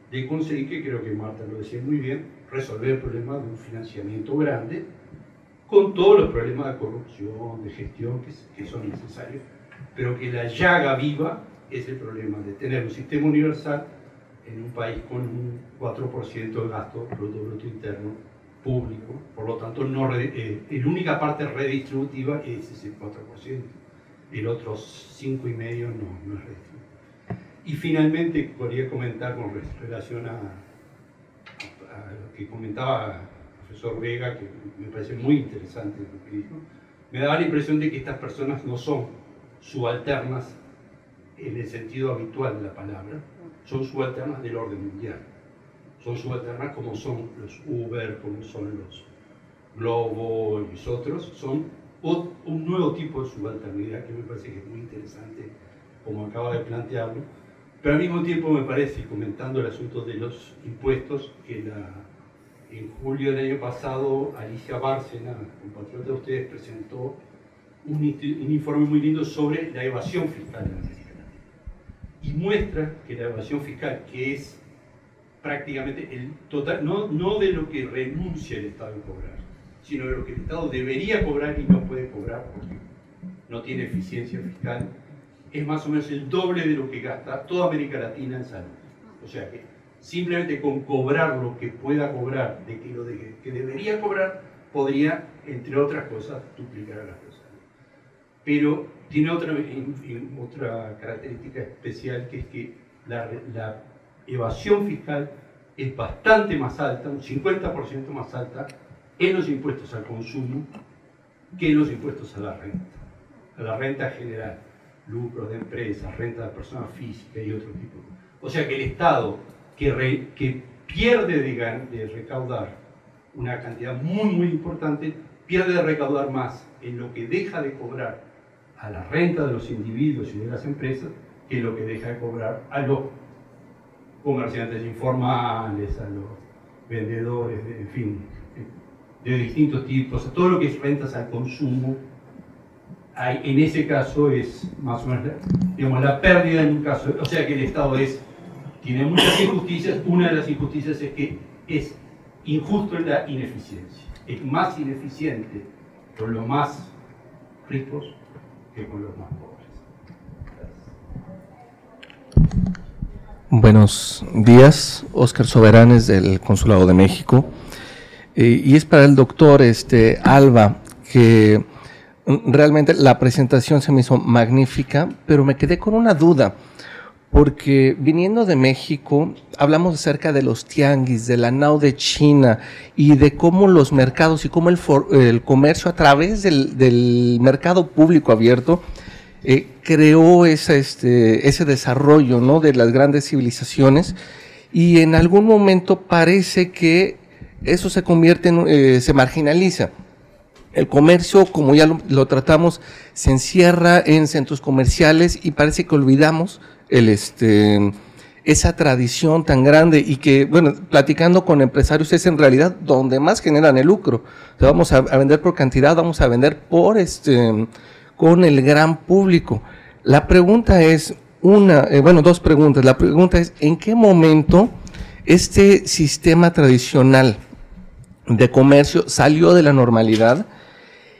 de conseguir, que creo que Marta lo decía muy bien, resolver el problema de un financiamiento grande, con todos los problemas de corrupción, de gestión que, que son necesarios, pero que la llaga viva es el problema de tener un sistema universal en un país con un 4% de gasto Producto Bruto Interno público, por lo tanto no eh, la única parte redistributiva es ese 4%, el otro 5,5% no, no es redistributivo. Y finalmente quería comentar con relación a, a, lo que comentaba el profesor Vega, que me parece muy interesante lo que dijo, me daba la impresión de que estas personas no son subalternas en el sentido habitual de la palabra, son subalternas del orden mundial son subalternas como son los Uber, como son los Globo y los otros, son un nuevo tipo de subalternidad que me parece que es muy interesante, como acaba de plantearlo, pero al mismo tiempo me parece, comentando el asunto de los impuestos, que en julio del año pasado Alicia Bárcena, compatriota de ustedes, presentó un, informe muy lindo sobre la evasión fiscal en Latina. Y muestra que la evasión fiscal, que es prácticamente el total, no, no de lo que renuncia el Estado a cobrar, sino de lo que el Estado debería cobrar y no puede cobrar porque no tiene eficiencia fiscal, es más o menos el doble de lo que gasta toda América Latina en salud. O sea que simplemente con cobrar lo que pueda cobrar de que lo que debería cobrar, podría, entre otras cosas, duplicar las cosas. Pero tiene otra, otra característica especial que es que la, la evasión fiscal es bastante más alta, un 50% más alta, en los impuestos al consumo que en los impuestos a la renta, a la renta general, lucros de empresas, renta de personas físicas y otro tipo. O sea que el Estado que, pierde de, de recaudar una cantidad muy, muy importante, pierde de recaudar más en lo que deja de cobrar a la renta de los individuos y de las empresas que lo que deja de cobrar a los comerciantes informales, a los vendedores, en fin, de distintos tipos, todo lo que es rentas al consumo, hay, en ese caso es más o menos digamos, la pérdida en un caso, o sea que el Estado es, tiene muchas injusticias, una de las injusticias es que es injusto en la ineficiencia, es más ineficiente con los más ricos que con los más pobres. Buenos días, Oscar Soberanes del Consulado de México. Eh, y es para el doctor este, Alba, que realmente la presentación se me hizo magnífica, pero me quedé con una duda, porque viniendo de México, hablamos acerca de los tianguis, de la NAO de China y de cómo los mercados y cómo el, el comercio a través del, del mercado público abierto eh, creó este, ese desarrollo ¿no? de las grandes civilizaciones y en algún momento parece que eso se convierte en, eh, se marginaliza. El comercio, como ya lo, tratamos, se encierra en centros comerciales y parece que olvidamos el, este, esa tradición tan grande y que, bueno, platicando con empresarios es en realidad donde más generan el lucro. vamos a, vender por cantidad, vamos a vender por este con el gran público. La pregunta es una, eh, bueno, dos preguntas. La pregunta es, ¿en qué momento este sistema tradicional de comercio salió de la normalidad?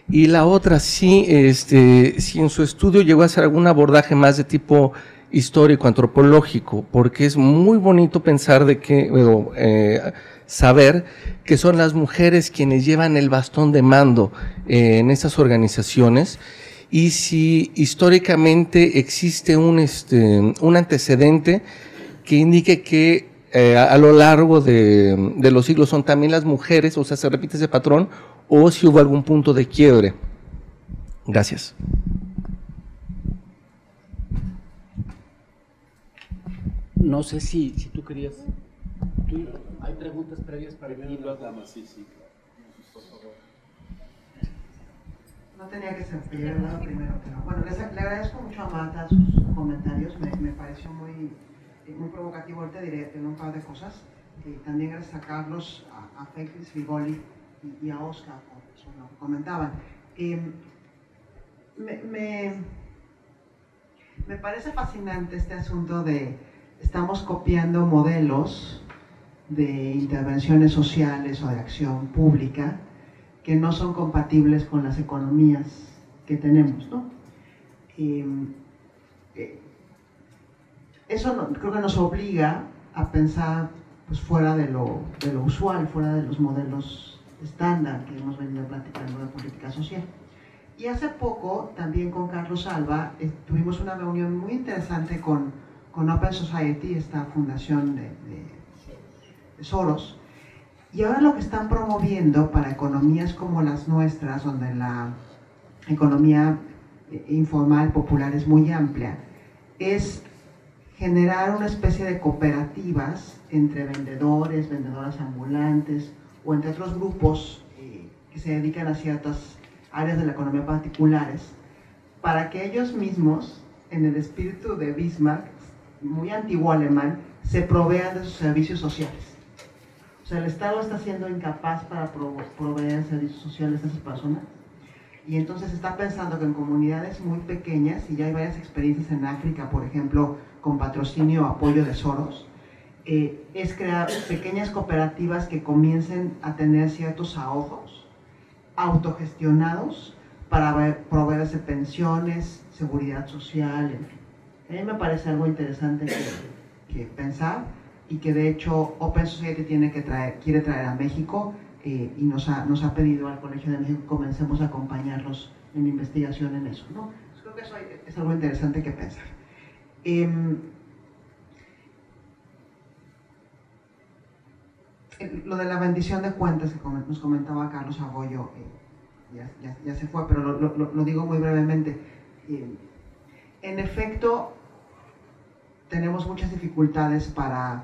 Y la otra, si, este, si en su estudio llegó a hacer algún abordaje más de tipo histórico, antropológico, porque es muy bonito pensar de que, eh, saber que son las mujeres quienes llevan el bastón de mando eh, en estas organizaciones y si históricamente existe un, este, un antecedente que indique que eh, a, lo largo de, de, los siglos son también las mujeres, o sea, se repite ese patrón, o si hubo algún punto de quiebre. Gracias. No sé si, si tú querías. hay preguntas previas para mí. Sí, sí. No tenía que ser primero, primero. Bueno, le agradezco mucho a Marta sus comentarios, me, me pareció muy, muy provocativo. Ahorita diré un par de cosas. también gracias a Carlos, a, Félix Rigoli y, a Oscar por lo que comentaban. Em, me, me, me parece fascinante este asunto de estamos copiando modelos de intervenciones sociales o de acción pública que no son compatibles con las economías que tenemos, ¿no? Eh, eso creo que nos obliga a pensar pues, fuera de lo, de lo, usual, fuera de los modelos estándar que hemos venido platicando de política social. Y hace poco, también con Carlos Alba, eh, tuvimos una reunión muy interesante con, con Open Society, esta fundación de, de Soros, y ahora lo que están promoviendo para economías como las nuestras, donde la economía eh, informal, popular es muy amplia, es generar una especie de cooperativas entre vendedores, vendedoras ambulantes o entre otros grupos eh, que se dedican a ciertas áreas de la economía particulares, para que ellos mismos, en el espíritu de Bismarck, muy antiguo alemán, se provean de sus servicios sociales. O sea, el Estado está siendo incapaz para proveer servicios sociales a esas personas. Y entonces está pensando que en comunidades muy pequeñas, y ya hay varias experiencias en África, por ejemplo, con patrocinio o apoyo de Soros, eh, es crear pequeñas cooperativas que comiencen a tener ciertos ahorros autogestionados para proveerse pensiones, seguridad social. A mí me parece algo interesante que, pensar y que de hecho Open Society tiene que traer, quiere traer a México eh, y nos ha, nos ha pedido al Colegio de México que comencemos a acompañarlos en investigación en eso. ¿no? Creo que eso es algo interesante que pensar. Em, lo de la bendición de cuentas que nos comentaba Carlos Arroyo, eh, ya, se fue, pero lo, digo muy brevemente. Eh, en efecto, tenemos muchas dificultades para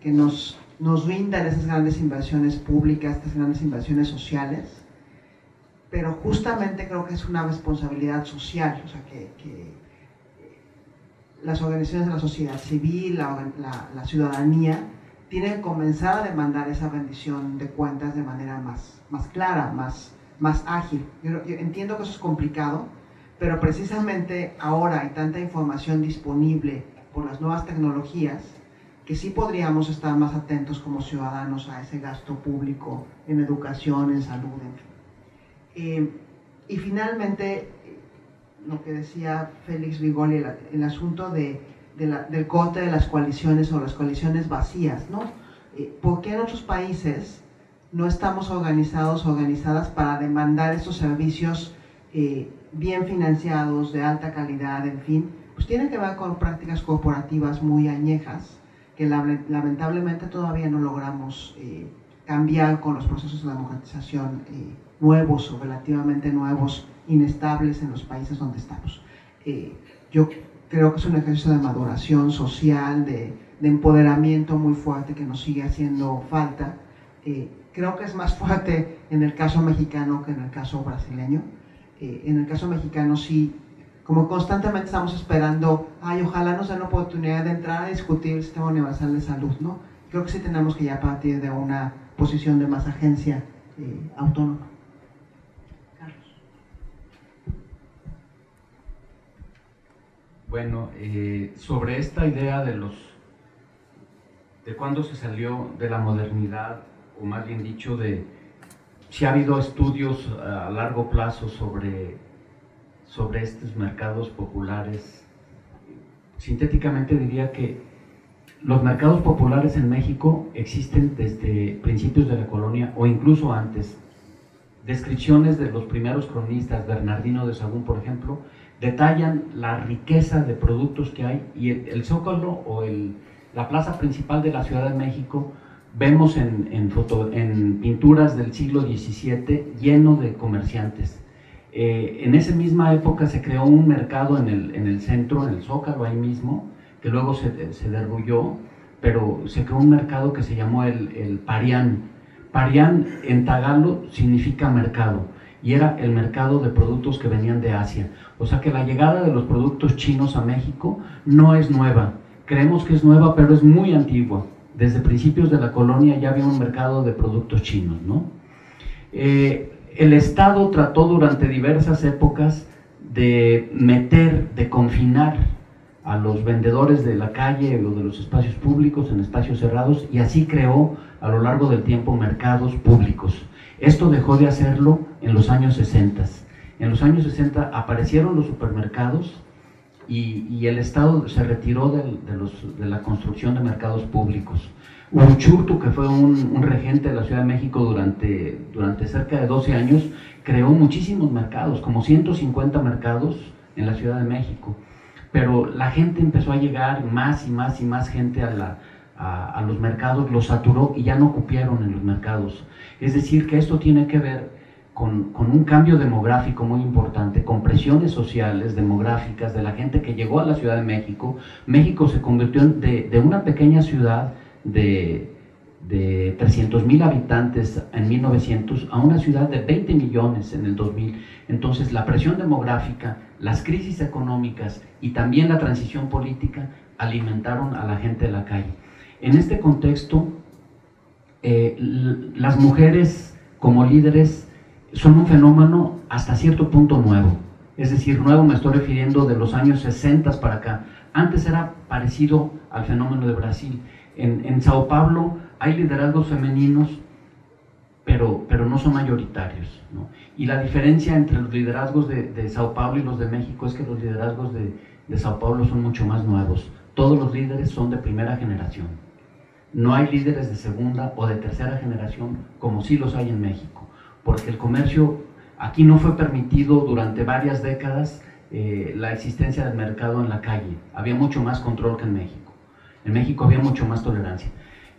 que nos, nos rindan esas grandes inversiones públicas, estas grandes inversiones sociales, pero justamente creo que es una responsabilidad social, o sea, que, las organizaciones de la sociedad civil, la, la ciudadanía, tiene que comenzar a demandar esa rendición de cuentas de manera más, más clara, más, más ágil. Yo, entiendo que eso es complicado, pero precisamente ahora hay tanta información disponible por las nuevas tecnologías que sí podríamos estar más atentos como ciudadanos a ese gasto público en educación, en salud, en fin. Eh, y finalmente, lo que decía Félix Vigoli, el asunto de del corte de las coaliciones o las coaliciones vacías, ¿no? Eh, ¿Por qué en otros países no estamos organizados, organizadas para demandar esos servicios eh, bien financiados, de alta calidad, en fin? Pues tiene que ver con prácticas corporativas muy añejas que lamentablemente todavía no logramos eh, cambiar con los procesos de democratización nuevos o relativamente nuevos, inestables en los países donde estamos. yo creo que es un ejercicio de maduración social, de, empoderamiento muy fuerte que nos sigue haciendo falta. Eh, creo que es más fuerte en el caso mexicano que en el caso brasileño. Eh, en el caso mexicano sí, como constantemente estamos esperando, ay, ojalá nos den la oportunidad de entrar a discutir el sistema universal de salud, ¿no? Creo que sí tenemos que ya partir de una posición de más agencia eh, autónoma. Bueno, eh, sobre esta idea de los de cuándo se salió de la modernidad, o más bien dicho, de si ha habido estudios a largo plazo sobre, sobre estos mercados populares, sintéticamente diría que los mercados populares en México existen desde principios de la colonia o incluso antes. Descripciones de los primeros cronistas, Bernardino de Sagún, por ejemplo, detallan la riqueza de productos que hay y el, Zócalo o el, la plaza principal de la Ciudad de México vemos en, en, foto, en pinturas del siglo XVII lleno de comerciantes. Eh, en esa misma época se creó un mercado en el, en el, centro, en el Zócalo, ahí mismo, que luego se, se derrulló, pero se creó un mercado que se llamó el, el Parián. Parián en tagalo significa mercado y era el mercado de productos que venían de Asia. O sea que la llegada de los productos chinos a México no es nueva. Creemos que es nueva, pero es muy antigua. Desde principios de la colonia ya había un mercado de productos chinos, ¿no? Eh, el Estado trató durante diversas épocas de meter, de confinar a los vendedores de la calle o de los espacios públicos en espacios cerrados y así creó a lo largo del tiempo mercados públicos. Esto dejó de hacerlo en los años 60. En los años 60 aparecieron los supermercados y, y el Estado se retiró del- de, los- de la construcción de mercados públicos. Uchurtu, que fue un, un regente de la Ciudad de México durante, durante cerca de 12 años, creó muchísimos mercados, como 150 mercados en la Ciudad de México. Pero la gente empezó a llegar, más y más y más gente a, la, a, a los mercados, los saturó y ya no cupieron en los mercados. Es decir, que esto tiene que ver con, con un cambio demográfico muy importante, con presiones sociales, demográficas de la gente que llegó a la Ciudad de México. México se convirtió en- de, de una pequeña ciudad de, de 300 mil habitantes en 1900 a una ciudad de 20 millones en el 2000. Entonces la presión demográfica, las crisis económicas y también la transición política alimentaron a la gente de la calle. En este contexto, eh, las mujeres como líderes son un fenómeno hasta cierto punto nuevo. Es decir, nuevo me estoy refiriendo de los años 60 para acá. Antes era parecido al fenómeno de Brasil. En, en Sao Paulo hay liderazgos femeninos, pero, pero no son mayoritarios. Y la diferencia entre los liderazgos de, de Sao Paulo y los de México es que los liderazgos de, de Sao Paulo son mucho más nuevos. Todos los líderes son de primera generación. No hay líderes de segunda o de tercera generación como sí los hay en México, porque el comercio aquí no fue permitido durante varias décadas eh, la existencia del mercado en la calle. Había mucho más control que en México. En México había mucho más tolerancia.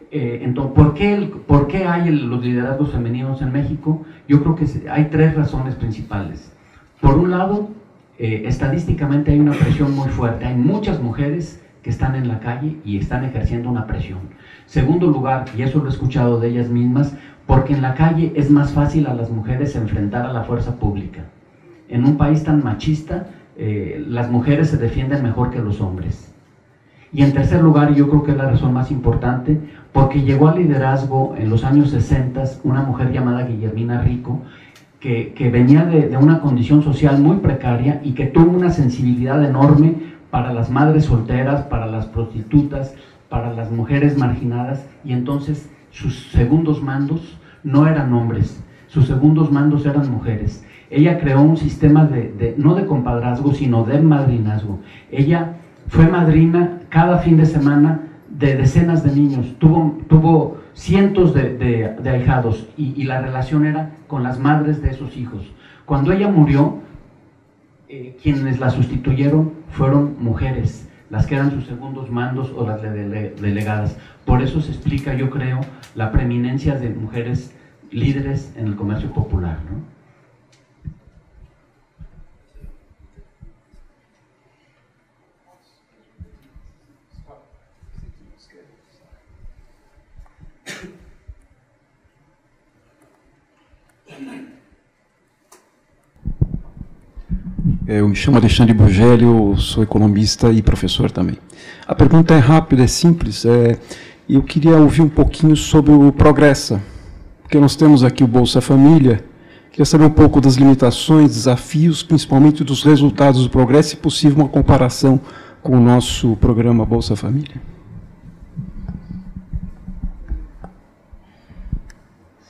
Eh, entonces, ¿por qué, por qué hay los liderazgos femeninos en México? Yo creo que hay tres razones principales. Por un lado, eh, estadísticamente hay una presión muy fuerte. Hay muchas mujeres que están en la calle y están ejerciendo una presión. Segundo lugar, y eso lo he escuchado de ellas mismas, porque en la calle es más fácil a las mujeres enfrentar a la fuerza pública. En un país tan machista, eh, las mujeres se defienden mejor que los hombres. Y en tercer lugar, yo creo que es la razón más importante, porque llegó al liderazgo en los años 60 una mujer llamada Guillermina Rico, que, que venía de, de una condición social muy precaria y que tuvo una sensibilidad enorme para las madres solteras, para las prostitutas, para las mujeres marginadas, y entonces sus segundos mandos no eran hombres, sus segundos mandos eran mujeres. Ella creó un sistema de, de- no de compadrazgo, sino de madrinazgo. Ella fue madrina cada fin de semana de decenas de niños, tuvo, tuvo cientos de, de- de ahijados y, la relación era con las madres de esos hijos. Cuando ella murió, eh, quienes la sustituyeron fueron mujeres, las que eran sus segundos mandos o las de- dele- delegadas. Por eso se explica, yo creo, la preeminencia de mujeres líderes en el comercio popular. ¿no? Eu me chamo Alexandre Burgelli, eu sou economista e professor também. A pergunta é rápida, é simples. É, eu queria ouvir um pouquinho sobre o Progressa, porque nós temos aqui o Bolsa Família. Queria saber um pouco das limitações, desafios, principalmente dos resultados do Progresso, e, possível, uma comparação com o nosso programa Bolsa Família.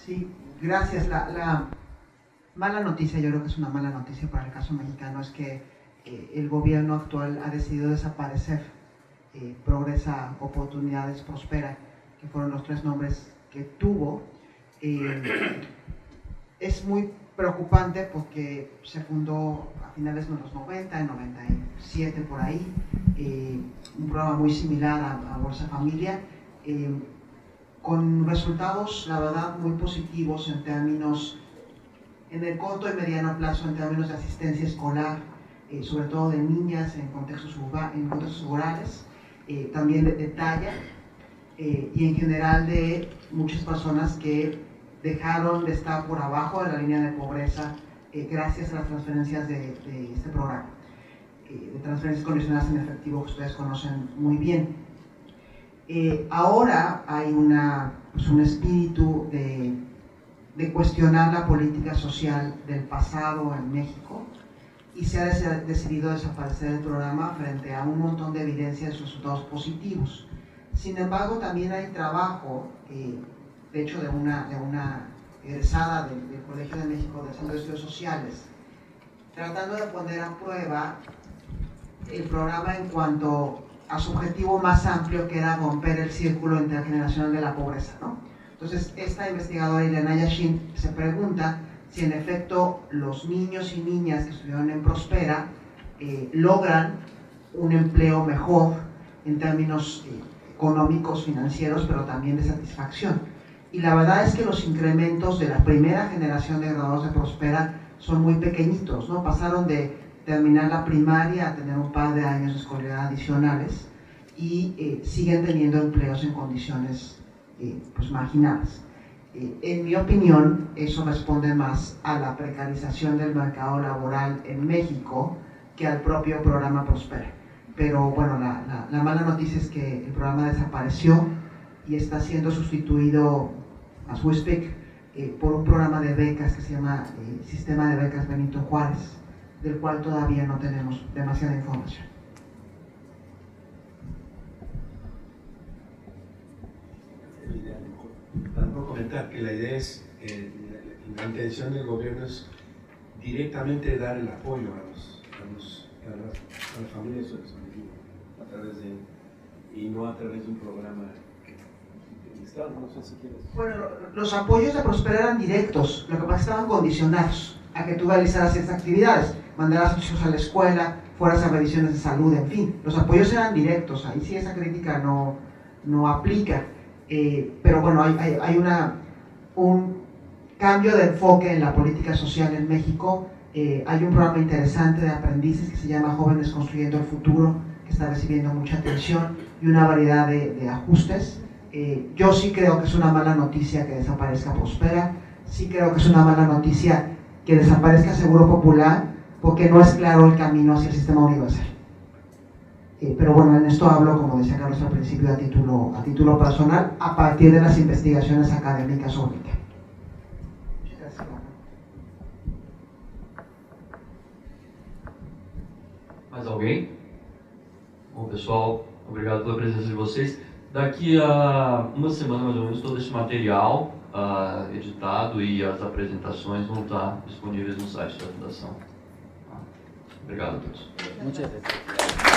Sí, gracias. La, la mala noticia, yo creo que es una mala noticia para el caso mexicano, es que eh, el gobierno actual ha decidido desaparecer eh, Progresa, Oportunidades, Prospera, que fueron los tres nombres que tuvo. Eh, es muy preocupante porque se fundó a finales de los 90, en 97 por ahí, eh, un programa muy similar a, a Bolsa Familia. con resultados, la verdad, muy positivos en términos, en el corto y mediano plazo, en términos de asistencia escolar, eh, sobre todo de niñas en contextos, urba- en contextos rurales, eh, también de, talla, eh, y en general de muchas personas que dejaron de estar por abajo de la línea de pobreza gracias a las transferencias de, este programa, de transferencias condicionadas en efectivo que ustedes conocen muy bien. Ahora hay una, pues, un espíritu de, de cuestionar la política social del pasado en México y se ha decidido desaparecer el programa frente a un montón de evidencia de sus resultados positivos. Sin embargo, también hay trabajo, eh, de hecho, de una, de una egresada del, del Colegio de México del Centro de Estudios Sociales, tratando de poner a prueba el programa en cuanto a su objetivo más amplio que era romper el círculo intergeneracional de la pobreza. ¿no? Entonces, esta investigadora Ilana Yashin se pregunta si en efecto los niños y niñas que estudiaron en Prospera eh, logran un empleo mejor en términos eh, económicos, financieros, pero también de satisfacción. Y la verdad es que los incrementos de la primera generación de graduados de Prospera son muy pequeñitos, ¿no? Pasaron de terminar la primaria a tener un par de años de escolaridad adicionales y eh, siguen teniendo empleos en condiciones pues marginadas. Eh, en mi opinión, eso responde más a la precarización del mercado laboral en México que al propio programa Prospera. Pero bueno, la, la, mala noticia es que el programa desapareció y está siendo sustituido, as we speak, por un programa de becas que se llama Sistema de Becas Benito Juárez del cual todavía no tenemos demasiada información. Para comentar que la idea es, eh, la, intención del gobierno es directamente dar el apoyo a, los, a, los, a, las, familias a través de, y no a través de un programa. Bueno, los apoyos de Prospera eran directos, lo que pasa es que estaban condicionados a que tú realizaras estas actividades mandaras a tus hijos a la escuela, fueras a revisiones de salud, en fin. Los apoyos eran directos, ahí sí esa crítica no, no aplica. Eh, pero bueno, hay, hay, una, un cambio de enfoque en la política social en México. Eh, hay un programa interesante de aprendices que se llama Jóvenes Construyendo el Futuro, que está recibiendo mucha atención y una variedad de, de ajustes. Eh, yo sí creo que es una mala noticia que desaparezca Prospera, sí creo que es una mala noticia que desaparezca Seguro Popular, porque no es claro el camino hacia el sistema universal. Eh, pero bueno, en esto hablo, como decía Carlos al principio, a título, a título personal, a partir de las investigaciones académicas sobre el tema. Mais alguém? Bom, pessoal, obrigado pela presença de vocês. Daqui a uma semana, mais ou menos, todo esse material uh, editado e as apresentações vão estar disponíveis no site da Fundação. Obrigado a todos. Muchas gracias.